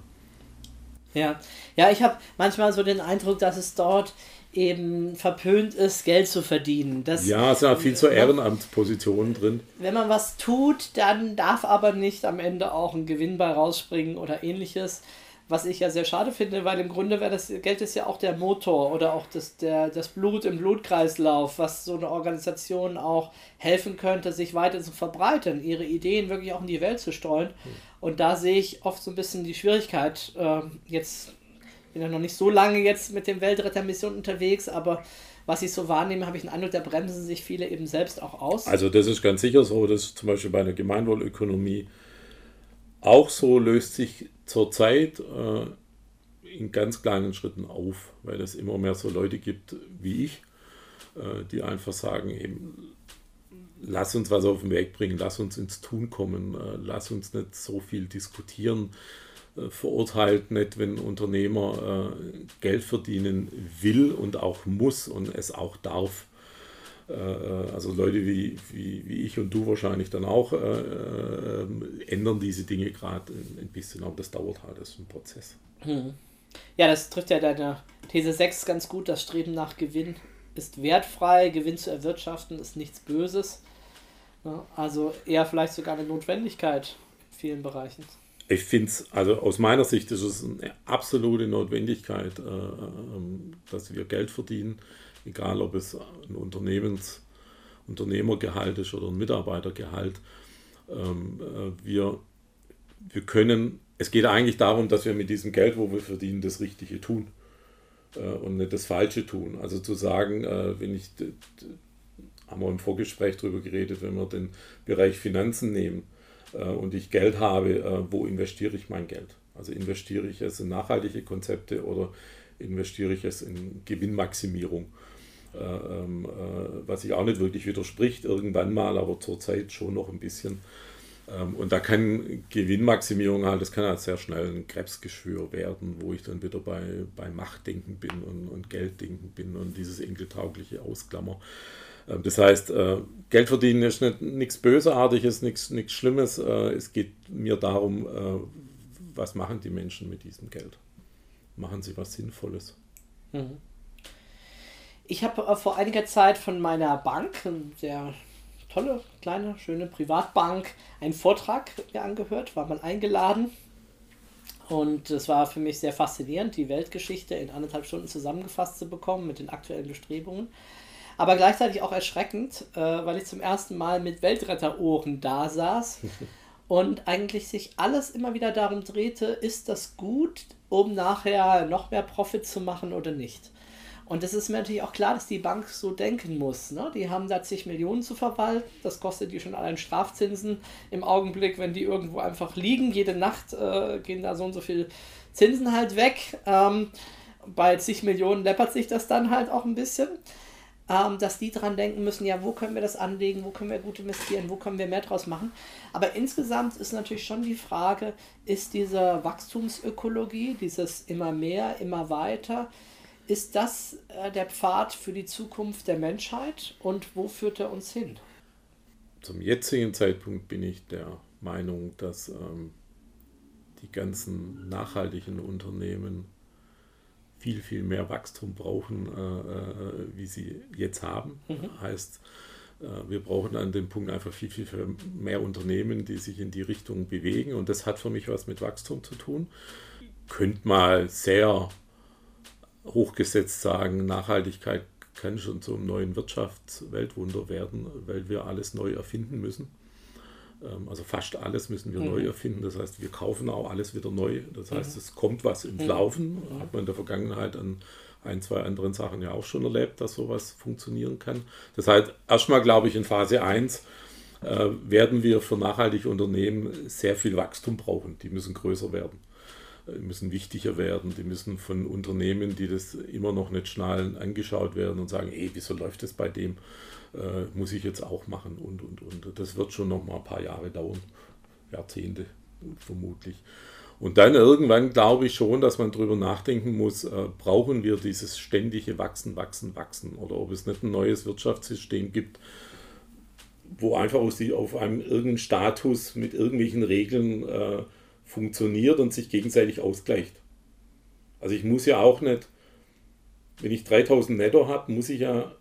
Ja, ja ich habe manchmal so den Eindruck, dass es dort eben verpönt ist, Geld zu verdienen. Das, ja, es sind viel zu Ehrenamtspositionen drin. Wenn man was tut, dann darf aber nicht am Ende auch ein Gewinn bei rausspringen oder ähnliches. Was ich ja sehr schade finde, weil im Grunde wäre das Geld ist ja auch der Motor oder auch das, der, das Blut im Blutkreislauf, was so eine Organisation auch helfen könnte, sich weiter zu verbreiten, ihre Ideen wirklich auch in die Welt zu streuen. Hm. Und da sehe ich oft so ein bisschen die Schwierigkeit, äh, jetzt bin ja noch nicht so lange jetzt mit dem Weltrettermission unterwegs, aber was ich so wahrnehme, habe ich den Eindruck, da bremsen sich viele eben selbst auch aus. Also das ist ganz sicher so, dass zum Beispiel bei einer Gemeinwohlökonomie auch so löst sich zurzeit äh, in ganz kleinen Schritten auf, weil es immer mehr so Leute gibt wie ich, äh, die einfach sagen, eben, lass uns was auf den Weg bringen, lass uns ins Tun kommen, äh, lass uns nicht so viel diskutieren, verurteilt nicht, wenn ein Unternehmer äh, Geld verdienen will und auch muss und es auch darf. äh, also Leute wie, wie, wie ich und du wahrscheinlich dann auch äh, äh, ändern diese Dinge gerade ein bisschen, aber das dauert halt, das ist ein Prozess. Hm. Ja, das trifft ja deine These 6 ganz gut, das Streben nach Gewinn ist wertfrei, Gewinn zu erwirtschaften ist nichts Böses. Also eher vielleicht sogar eine Notwendigkeit in vielen Bereichen. Ich finde es, also aus meiner Sicht ist es eine absolute Notwendigkeit, äh, ähm, dass wir Geld verdienen, egal ob es ein Unternehmens, Unternehmergehalt ist oder ein Mitarbeitergehalt. Ähm, äh, wir, wir können, es geht eigentlich darum, dass wir mit diesem Geld, wo wir verdienen, das Richtige tun äh, und nicht das Falsche tun. Also zu sagen, wenn ich, haben wir im Vorgespräch darüber geredet, wenn wir den Bereich Finanzen nehmen, und ich Geld habe, äh, wo investiere ich mein Geld? Also investiere ich es in nachhaltige Konzepte oder investiere ich es in Gewinnmaximierung? Äh, ähm, was sich auch nicht wirklich widerspricht, irgendwann mal, aber zurzeit schon noch ein bisschen. Ähm, und da kann Gewinnmaximierung halt, das kann halt sehr schnell ein Krebsgeschwür werden, wo ich dann wieder bei, bei Machtdenken bin und, und Gelddenken bin und dieses enkeltaugliche Ausklammer. Ähm, das heißt, äh, Geld verdienen ist nichts Bösartiges, nichts Schlimmes. Äh, es geht mir darum, äh, was machen die Menschen mit diesem Geld? Machen sie was Sinnvolles? Mhm. Ich habe vor einiger Zeit von meiner Bank, sehr tolle, kleine, schöne Privatbank, einen Vortrag mir angehört, war mal eingeladen. Und es war für mich sehr faszinierend, die Weltgeschichte in anderthalb Stunden zusammengefasst zu bekommen mit den aktuellen Bestrebungen aber gleichzeitig auch erschreckend, äh, weil ich zum ersten Mal mit Weltretterohren da saß und eigentlich sich alles immer wieder darum drehte, ist das gut, um nachher noch mehr Profit zu machen oder nicht. Und es ist mir natürlich auch klar, dass die Bank so denken muss. Ne? Die haben da zig Millionen zu verwalten. Das kostet die schon allein Strafzinsen im Augenblick, wenn die irgendwo einfach liegen. Jede Nacht äh, gehen da so und so viel Zinsen halt weg. Ähm, bei zig Millionen läppert sich das dann halt auch ein bisschen ähm, dass die dran denken müssen, ja, wo können wir das anlegen, wo können wir gut investieren, wo können wir mehr draus machen. Aber insgesamt ist natürlich schon die Frage, ist diese Wachstumsökologie, dieses immer mehr, immer weiter, ist das äh, der Pfad für die Zukunft der Menschheit und wo führt er uns hin? Zum jetzigen Zeitpunkt bin ich der Meinung, dass ähm, die ganzen nachhaltigen Unternehmen viel, viel mehr Wachstum brauchen, äh, äh, wie sie jetzt haben. Mhm. Heißt, äh, wir brauchen an dem Punkt einfach viel, viel mehr Unternehmen, die sich in die Richtung bewegen. Und das hat für mich was mit Wachstum zu tun. Könnt mal sehr hochgesetzt sagen, Nachhaltigkeit kann schon zum neuen Wirtschaftsweltwunder werden, weil wir alles neu erfinden müssen. Ähm, also fast alles müssen wir mhm. neu erfinden. Das heißt, wir kaufen auch alles wieder neu. Das heißt, mhm. es kommt was ins mhm. Laufen. Mhm. Hat man in der Vergangenheit an ein, zwei anderen Sachen ja auch schon erlebt, dass sowas funktionieren kann. Das heißt, erstmal glaube ich, in Phase 1 äh, werden wir für nachhaltige Unternehmen sehr viel Wachstum brauchen. Die müssen größer werden, äh, müssen wichtiger werden. Die müssen von Unternehmen, die das immer noch nicht schnallen, angeschaut werden und sagen, ey, wieso läuft das bei dem? Äh, muss ich jetzt auch machen und, und, und. Das wird schon noch mal ein paar Jahre dauern, Jahrzehnte vermutlich. Und dann irgendwann glaube ich schon, dass man darüber nachdenken muss, äh, brauchen wir dieses ständige Wachsen, Wachsen, Wachsen oder ob es nicht ein neues Wirtschaftssystem gibt, wo einfach aus die, auf einem irgendeinen Status mit irgendwelchen Regeln äh, funktioniert und sich gegenseitig ausgleicht. Also ich muss ja auch nicht, wenn ich 3000 netto habe, muss ich ja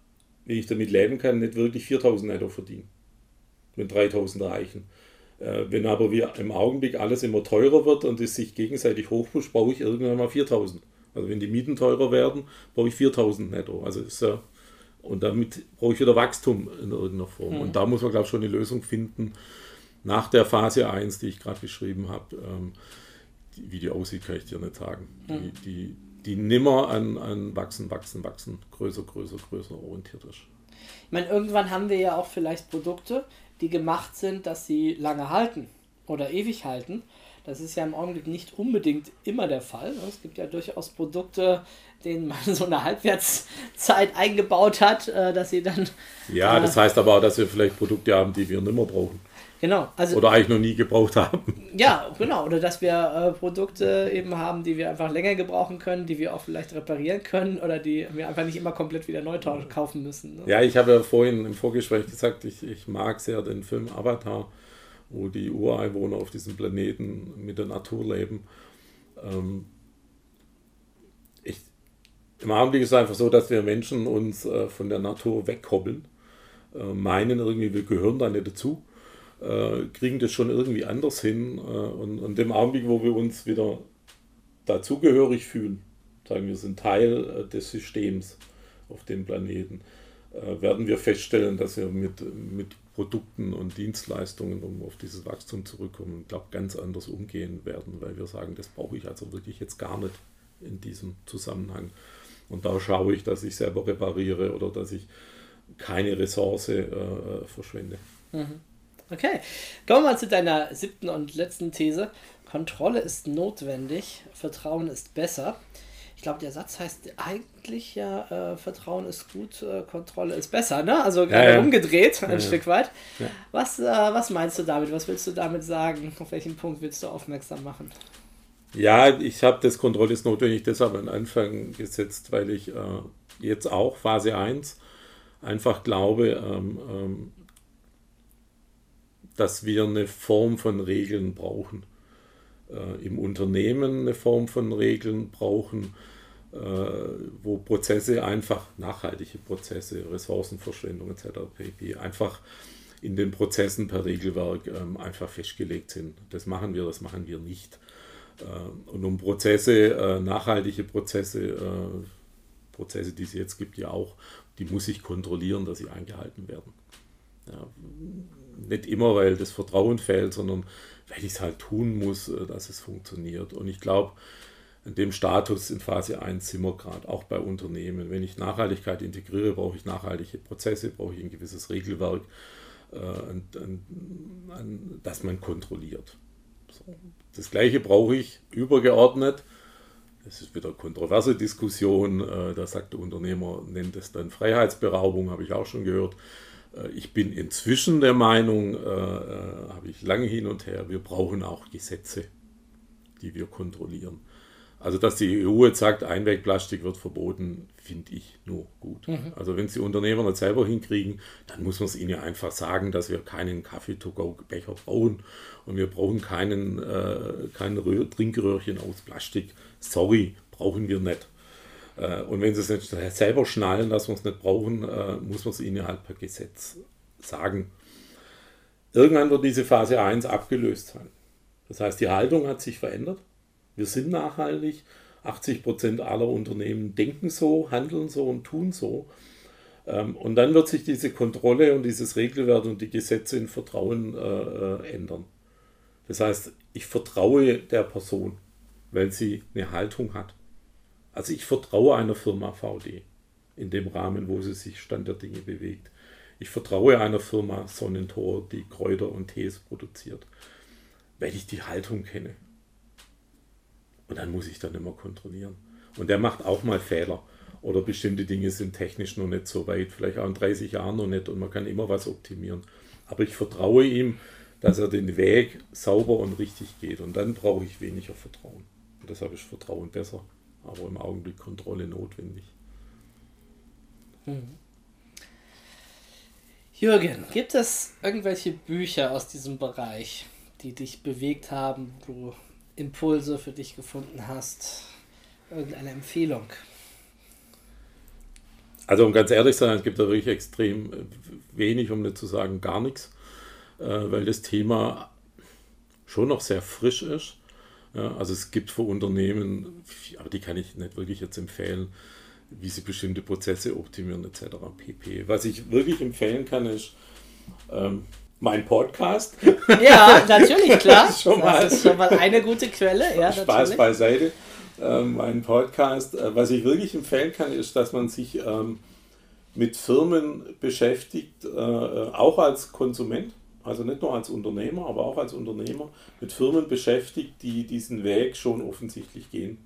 wenn ich damit leben kann, nicht wirklich 4000 netto verdienen. Wenn 3000 reichen. Äh, wenn aber wir im Augenblick alles immer teurer wird und es sich gegenseitig hochpusht, brauche ich irgendwann mal 4000. Also wenn die Mieten teurer werden, brauche ich 4000 netto. Also ist, äh, und damit brauche ich wieder Wachstum in irgendeiner Form. Mhm. Und da muss man, glaube ich, schon eine Lösung finden, nach der Phase 1, die ich gerade beschrieben habe. Ähm, wie die aussieht, kann ich dir nicht sagen. Mhm. Die, die, die nimmer an, an Wachsen, Wachsen, Wachsen, größer, größer, größer orientiert ist. Ich meine, irgendwann haben wir ja auch vielleicht Produkte, die gemacht sind, dass sie lange halten oder ewig halten. Das ist ja im Augenblick nicht unbedingt immer der Fall. Es gibt ja durchaus Produkte, denen man so eine Halbwertszeit eingebaut hat, äh, dass sie dann. Ja, das heißt aber auch, dass wir vielleicht Produkte haben, die wir nicht mehr brauchen. Genau. Also, oder eigentlich noch nie gebraucht haben. Ja, genau. Oder dass wir äh, Produkte eben haben, die wir einfach länger gebrauchen können, die wir auch vielleicht reparieren können oder die wir einfach nicht immer komplett wieder neu kaufen müssen. Ne? Ja, ich habe ja vorhin im Vorgespräch gesagt, ich, ich mag sehr den Film Avatar, wo die Ureinwohner auf diesem Planeten mit der Natur leben. Ähm, ich, Im Augenblick ist es einfach so, dass wir Menschen uns äh, von der Natur wegkoppeln, äh, meinen irgendwie, wir gehören da nicht dazu äh, kriegen das schon irgendwie anders hin. Äh, und, und dem Augenblick, wo wir uns wieder dazugehörig fühlen, sagen wir sind Teil äh, des Systems auf dem Planeten, äh, werden wir feststellen, dass wir mit, mit Produkten und Dienstleistungen, um auf dieses Wachstum zurückkommen, glaube ganz anders umgehen werden, weil wir sagen, das brauche ich also wirklich jetzt gar nicht in diesem Zusammenhang. Und da schaue ich, dass ich selber repariere oder dass ich keine Ressource äh, verschwende. Mhm. Okay, kommen wir mal zu deiner siebten und letzten These. Kontrolle ist notwendig, Vertrauen ist besser. Ich glaube, der Satz heißt eigentlich ja, äh, Vertrauen ist gut, äh, Kontrolle ist besser, ne? Also gerade ja, ja. umgedreht, ein ja, Stück weit. Was, äh, was meinst du damit? Was willst du damit sagen? Auf welchen Punkt willst du aufmerksam machen? Ja, ich habe das Kontrolle ist notwendig deshalb am Anfang gesetzt, weil ich äh, jetzt auch Phase 1 einfach glaube, ähm, ähm, dass wir eine Form von Regeln brauchen. Äh, Im Unternehmen eine Form von Regeln brauchen, äh, wo Prozesse einfach, nachhaltige Prozesse, Ressourcenverschwendung etc. pp. einfach in den Prozessen per Regelwerk ähm, einfach festgelegt sind. Das machen wir, das machen wir nicht. Äh, und um Prozesse, äh, nachhaltige Prozesse, äh, Prozesse, die es jetzt gibt, ja auch, die muss ich kontrollieren, dass sie eingehalten werden. Ja, nicht immer, weil das Vertrauen fehlt, sondern weil ich es halt tun muss, äh, dass es funktioniert. Und ich glaube, in dem Status in Phase 1 sind wir gerade, auch bei Unternehmen. Wenn ich Nachhaltigkeit integriere, brauche ich nachhaltige Prozesse, brauche ich ein gewisses Regelwerk, äh, und, und, und, das man kontrolliert. So. Das gleiche brauche ich übergeordnet. Das ist wieder kontroverse Diskussion. Äh, da sagt der Unternehmer, nennt es dann Freiheitsberaubung, habe ich auch schon gehört. Äh, ich bin inzwischen der Meinung, äh, äh, habe ich lange hin und her, wir brauchen auch Gesetze, die wir kontrollieren. Also, dass die EU jetzt sagt, Einwegplastik wird verboten, finde ich nur gut. Mhm. Also, wenn es die Unternehmer nicht selber hinkriegen, dann muss man es ihnen ja einfach sagen, dass wir keinen Kaffee-to-go-Becher brauchen und wir brauchen keinen, äh, kein Trinkröhrchen aus Plastik. Sorry, brauchen wir nicht. Äh, und wenn sie es nicht selber schnallen, dass wir es nicht brauchen, äh, muss man es ihnen halt per Gesetz sagen. Irgendwann wird diese Phase 1 abgelöst sein. Das heißt, die Haltung hat sich verändert. Wir sind nachhaltig. 80 Prozent aller Unternehmen denken so, handeln so und tun so. Ähm, und dann wird sich diese Kontrolle und dieses Regelwerk und die Gesetze in Vertrauen äh, ändern. Das heißt, ich vertraue der Person, weil sie eine Haltung hat. Also ich vertraue einer Firma VD in dem Rahmen, wo sie sich Stand der Dinge bewegt. Ich vertraue einer Firma Sonnentor, die Kräuter und Tees produziert, weil ich die Haltung kenne. Und dann muss ich dann immer kontrollieren. Und der macht auch mal Fehler. Oder bestimmte Dinge sind technisch noch nicht so weit, vielleicht auch in 30 Jahren noch nicht und man kann immer was optimieren. Aber ich vertraue ihm, dass er den Weg sauber und richtig geht. Und dann brauche ich weniger Vertrauen. Und deshalb ist Vertrauen besser aber im Augenblick Kontrolle notwendig. Hm. Jürgen, gibt es irgendwelche Bücher aus diesem Bereich, die dich bewegt haben, wo du Impulse für dich gefunden hast? Irgendeine Empfehlung? Also um ganz ehrlich zu sein, es gibt da wirklich extrem wenig, um nicht zu sagen gar nichts, äh, weil das Thema schon noch sehr frisch ist. Ja, also es gibt für Unternehmen, aber die kann ich nicht wirklich jetzt empfehlen, wie sie bestimmte Prozesse optimieren etc. pp. Was ich wirklich empfehlen kann, ist ähm, mein Podcast. Ja, natürlich, klar. das, ist schon mal, das ist schon mal eine gute Quelle. Ja, Spaß natürlich. beiseite. Ähm, mein Podcast. Äh, was ich wirklich empfehlen kann, ist, dass man sich ähm, mit Firmen beschäftigt, äh, äh auch als Konsument also nicht nur als Unternehmer, aber auch als Unternehmer, mit Firmen beschäftigt, die diesen Weg schon offensichtlich gehen.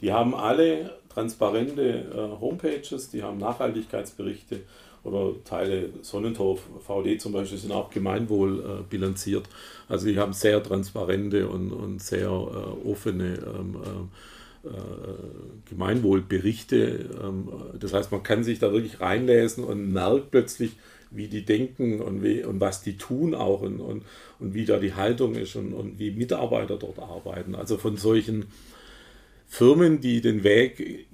Die haben alle transparente äh, Homepages, die haben Nachhaltigkeitsberichte oder Teile Sonnentor VD zum Beispiel sind auch Gemeinwohl äh, bilanziert. Also die haben sehr transparente und, und sehr äh, offene ähm, äh, Gemeinwohlberichte. Ähm, das heißt, man kann sich da wirklich reinlesen und merkt plötzlich, wie die denken und, wie, und was die tun auch und, und, und wie da die Haltung ist und, und wie Mitarbeiter dort arbeiten. Also von solchen Firmen, die den Weg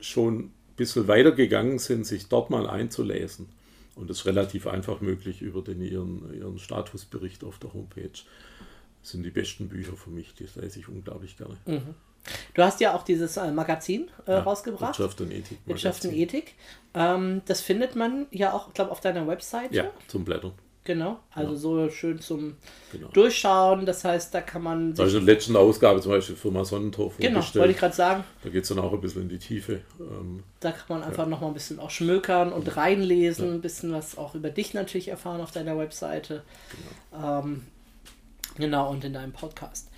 schon ein bisschen weitergegangen sind, sich dort mal einzulesen. Und das ist relativ einfach möglich über den, ihren, ihren Statusbericht auf der Homepage. Das sind die besten Bücher für mich, die lese ich unglaublich gerne. Mhm. Du hast ja auch dieses äh, Magazin äh, ja, rausgebracht. Wirtschaft und Ethik. Magazin. Wirtschaft und Ethik. Ähm, das findet man ja auch, glaube auf deiner Webseite. Ja, zum Blättern. Genau, also ja. so schön zum genau. Durchschauen. Das heißt, da kann man. Also in der letzten Ausgabe zum Beispiel Firma Sonnentor Genau, wollte ich gerade sagen. Da geht es dann auch ein bisschen in die Tiefe. Ähm, da kann man einfach ja. nochmal ein bisschen auch schmökern und reinlesen, ja. ein bisschen was auch über dich natürlich erfahren auf deiner Webseite. Genau, ähm, genau und in deinem Podcast.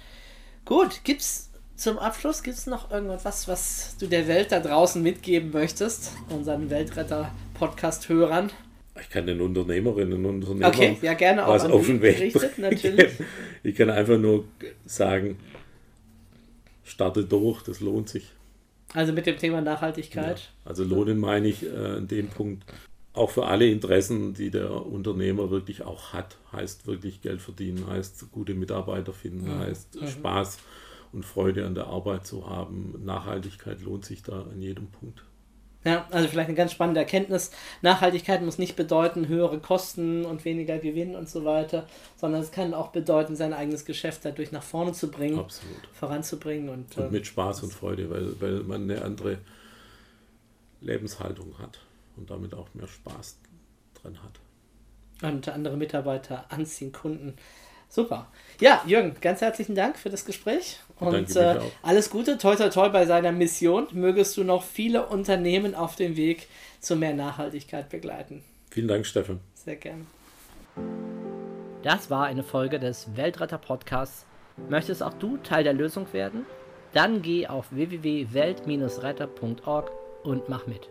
Gut, gibt's zum Abschluss gibt es noch irgendwas, was du der Welt da draußen mitgeben möchtest, unseren Weltretter-Podcast-Hörern? Ich kann den Unternehmerinnen und Unternehmern okay, ja, gerne auch was auf den Weg natürlich. Ich kann einfach nur sagen, starte durch, das lohnt sich. Also mit dem Thema Nachhaltigkeit. Ja, also lohnen meine ich äh, in dem Punkt auch für alle Interessen, die der Unternehmer wirklich auch hat. Heißt wirklich Geld verdienen, heißt gute Mitarbeiter finden, mhm. heißt mhm. Spaß und Freude an der Arbeit zu haben. Nachhaltigkeit lohnt sich da an jedem Punkt. Ja, also vielleicht eine ganz spannende Erkenntnis. Nachhaltigkeit muss nicht bedeuten höhere Kosten und weniger Gewinn und so weiter, sondern es kann auch bedeuten, sein eigenes Geschäft dadurch nach vorne zu bringen, Absolut. voranzubringen. Und, und mit ähm, Spaß und Freude, weil, weil man eine andere Lebenshaltung hat und damit auch mehr Spaß dran hat. Und andere Mitarbeiter anziehen, Kunden. Super. Ja, Jürgen, ganz herzlichen Dank für das Gespräch und äh, alles Gute, toi toi toi bei seiner Mission. Mögest du noch viele Unternehmen auf dem Weg zu mehr Nachhaltigkeit begleiten. Vielen Dank, Steffen. Sehr gerne. Das war eine Folge des Weltretter Podcasts. Möchtest auch du Teil der Lösung werden? Dann geh auf www.welt-retter.org und mach mit.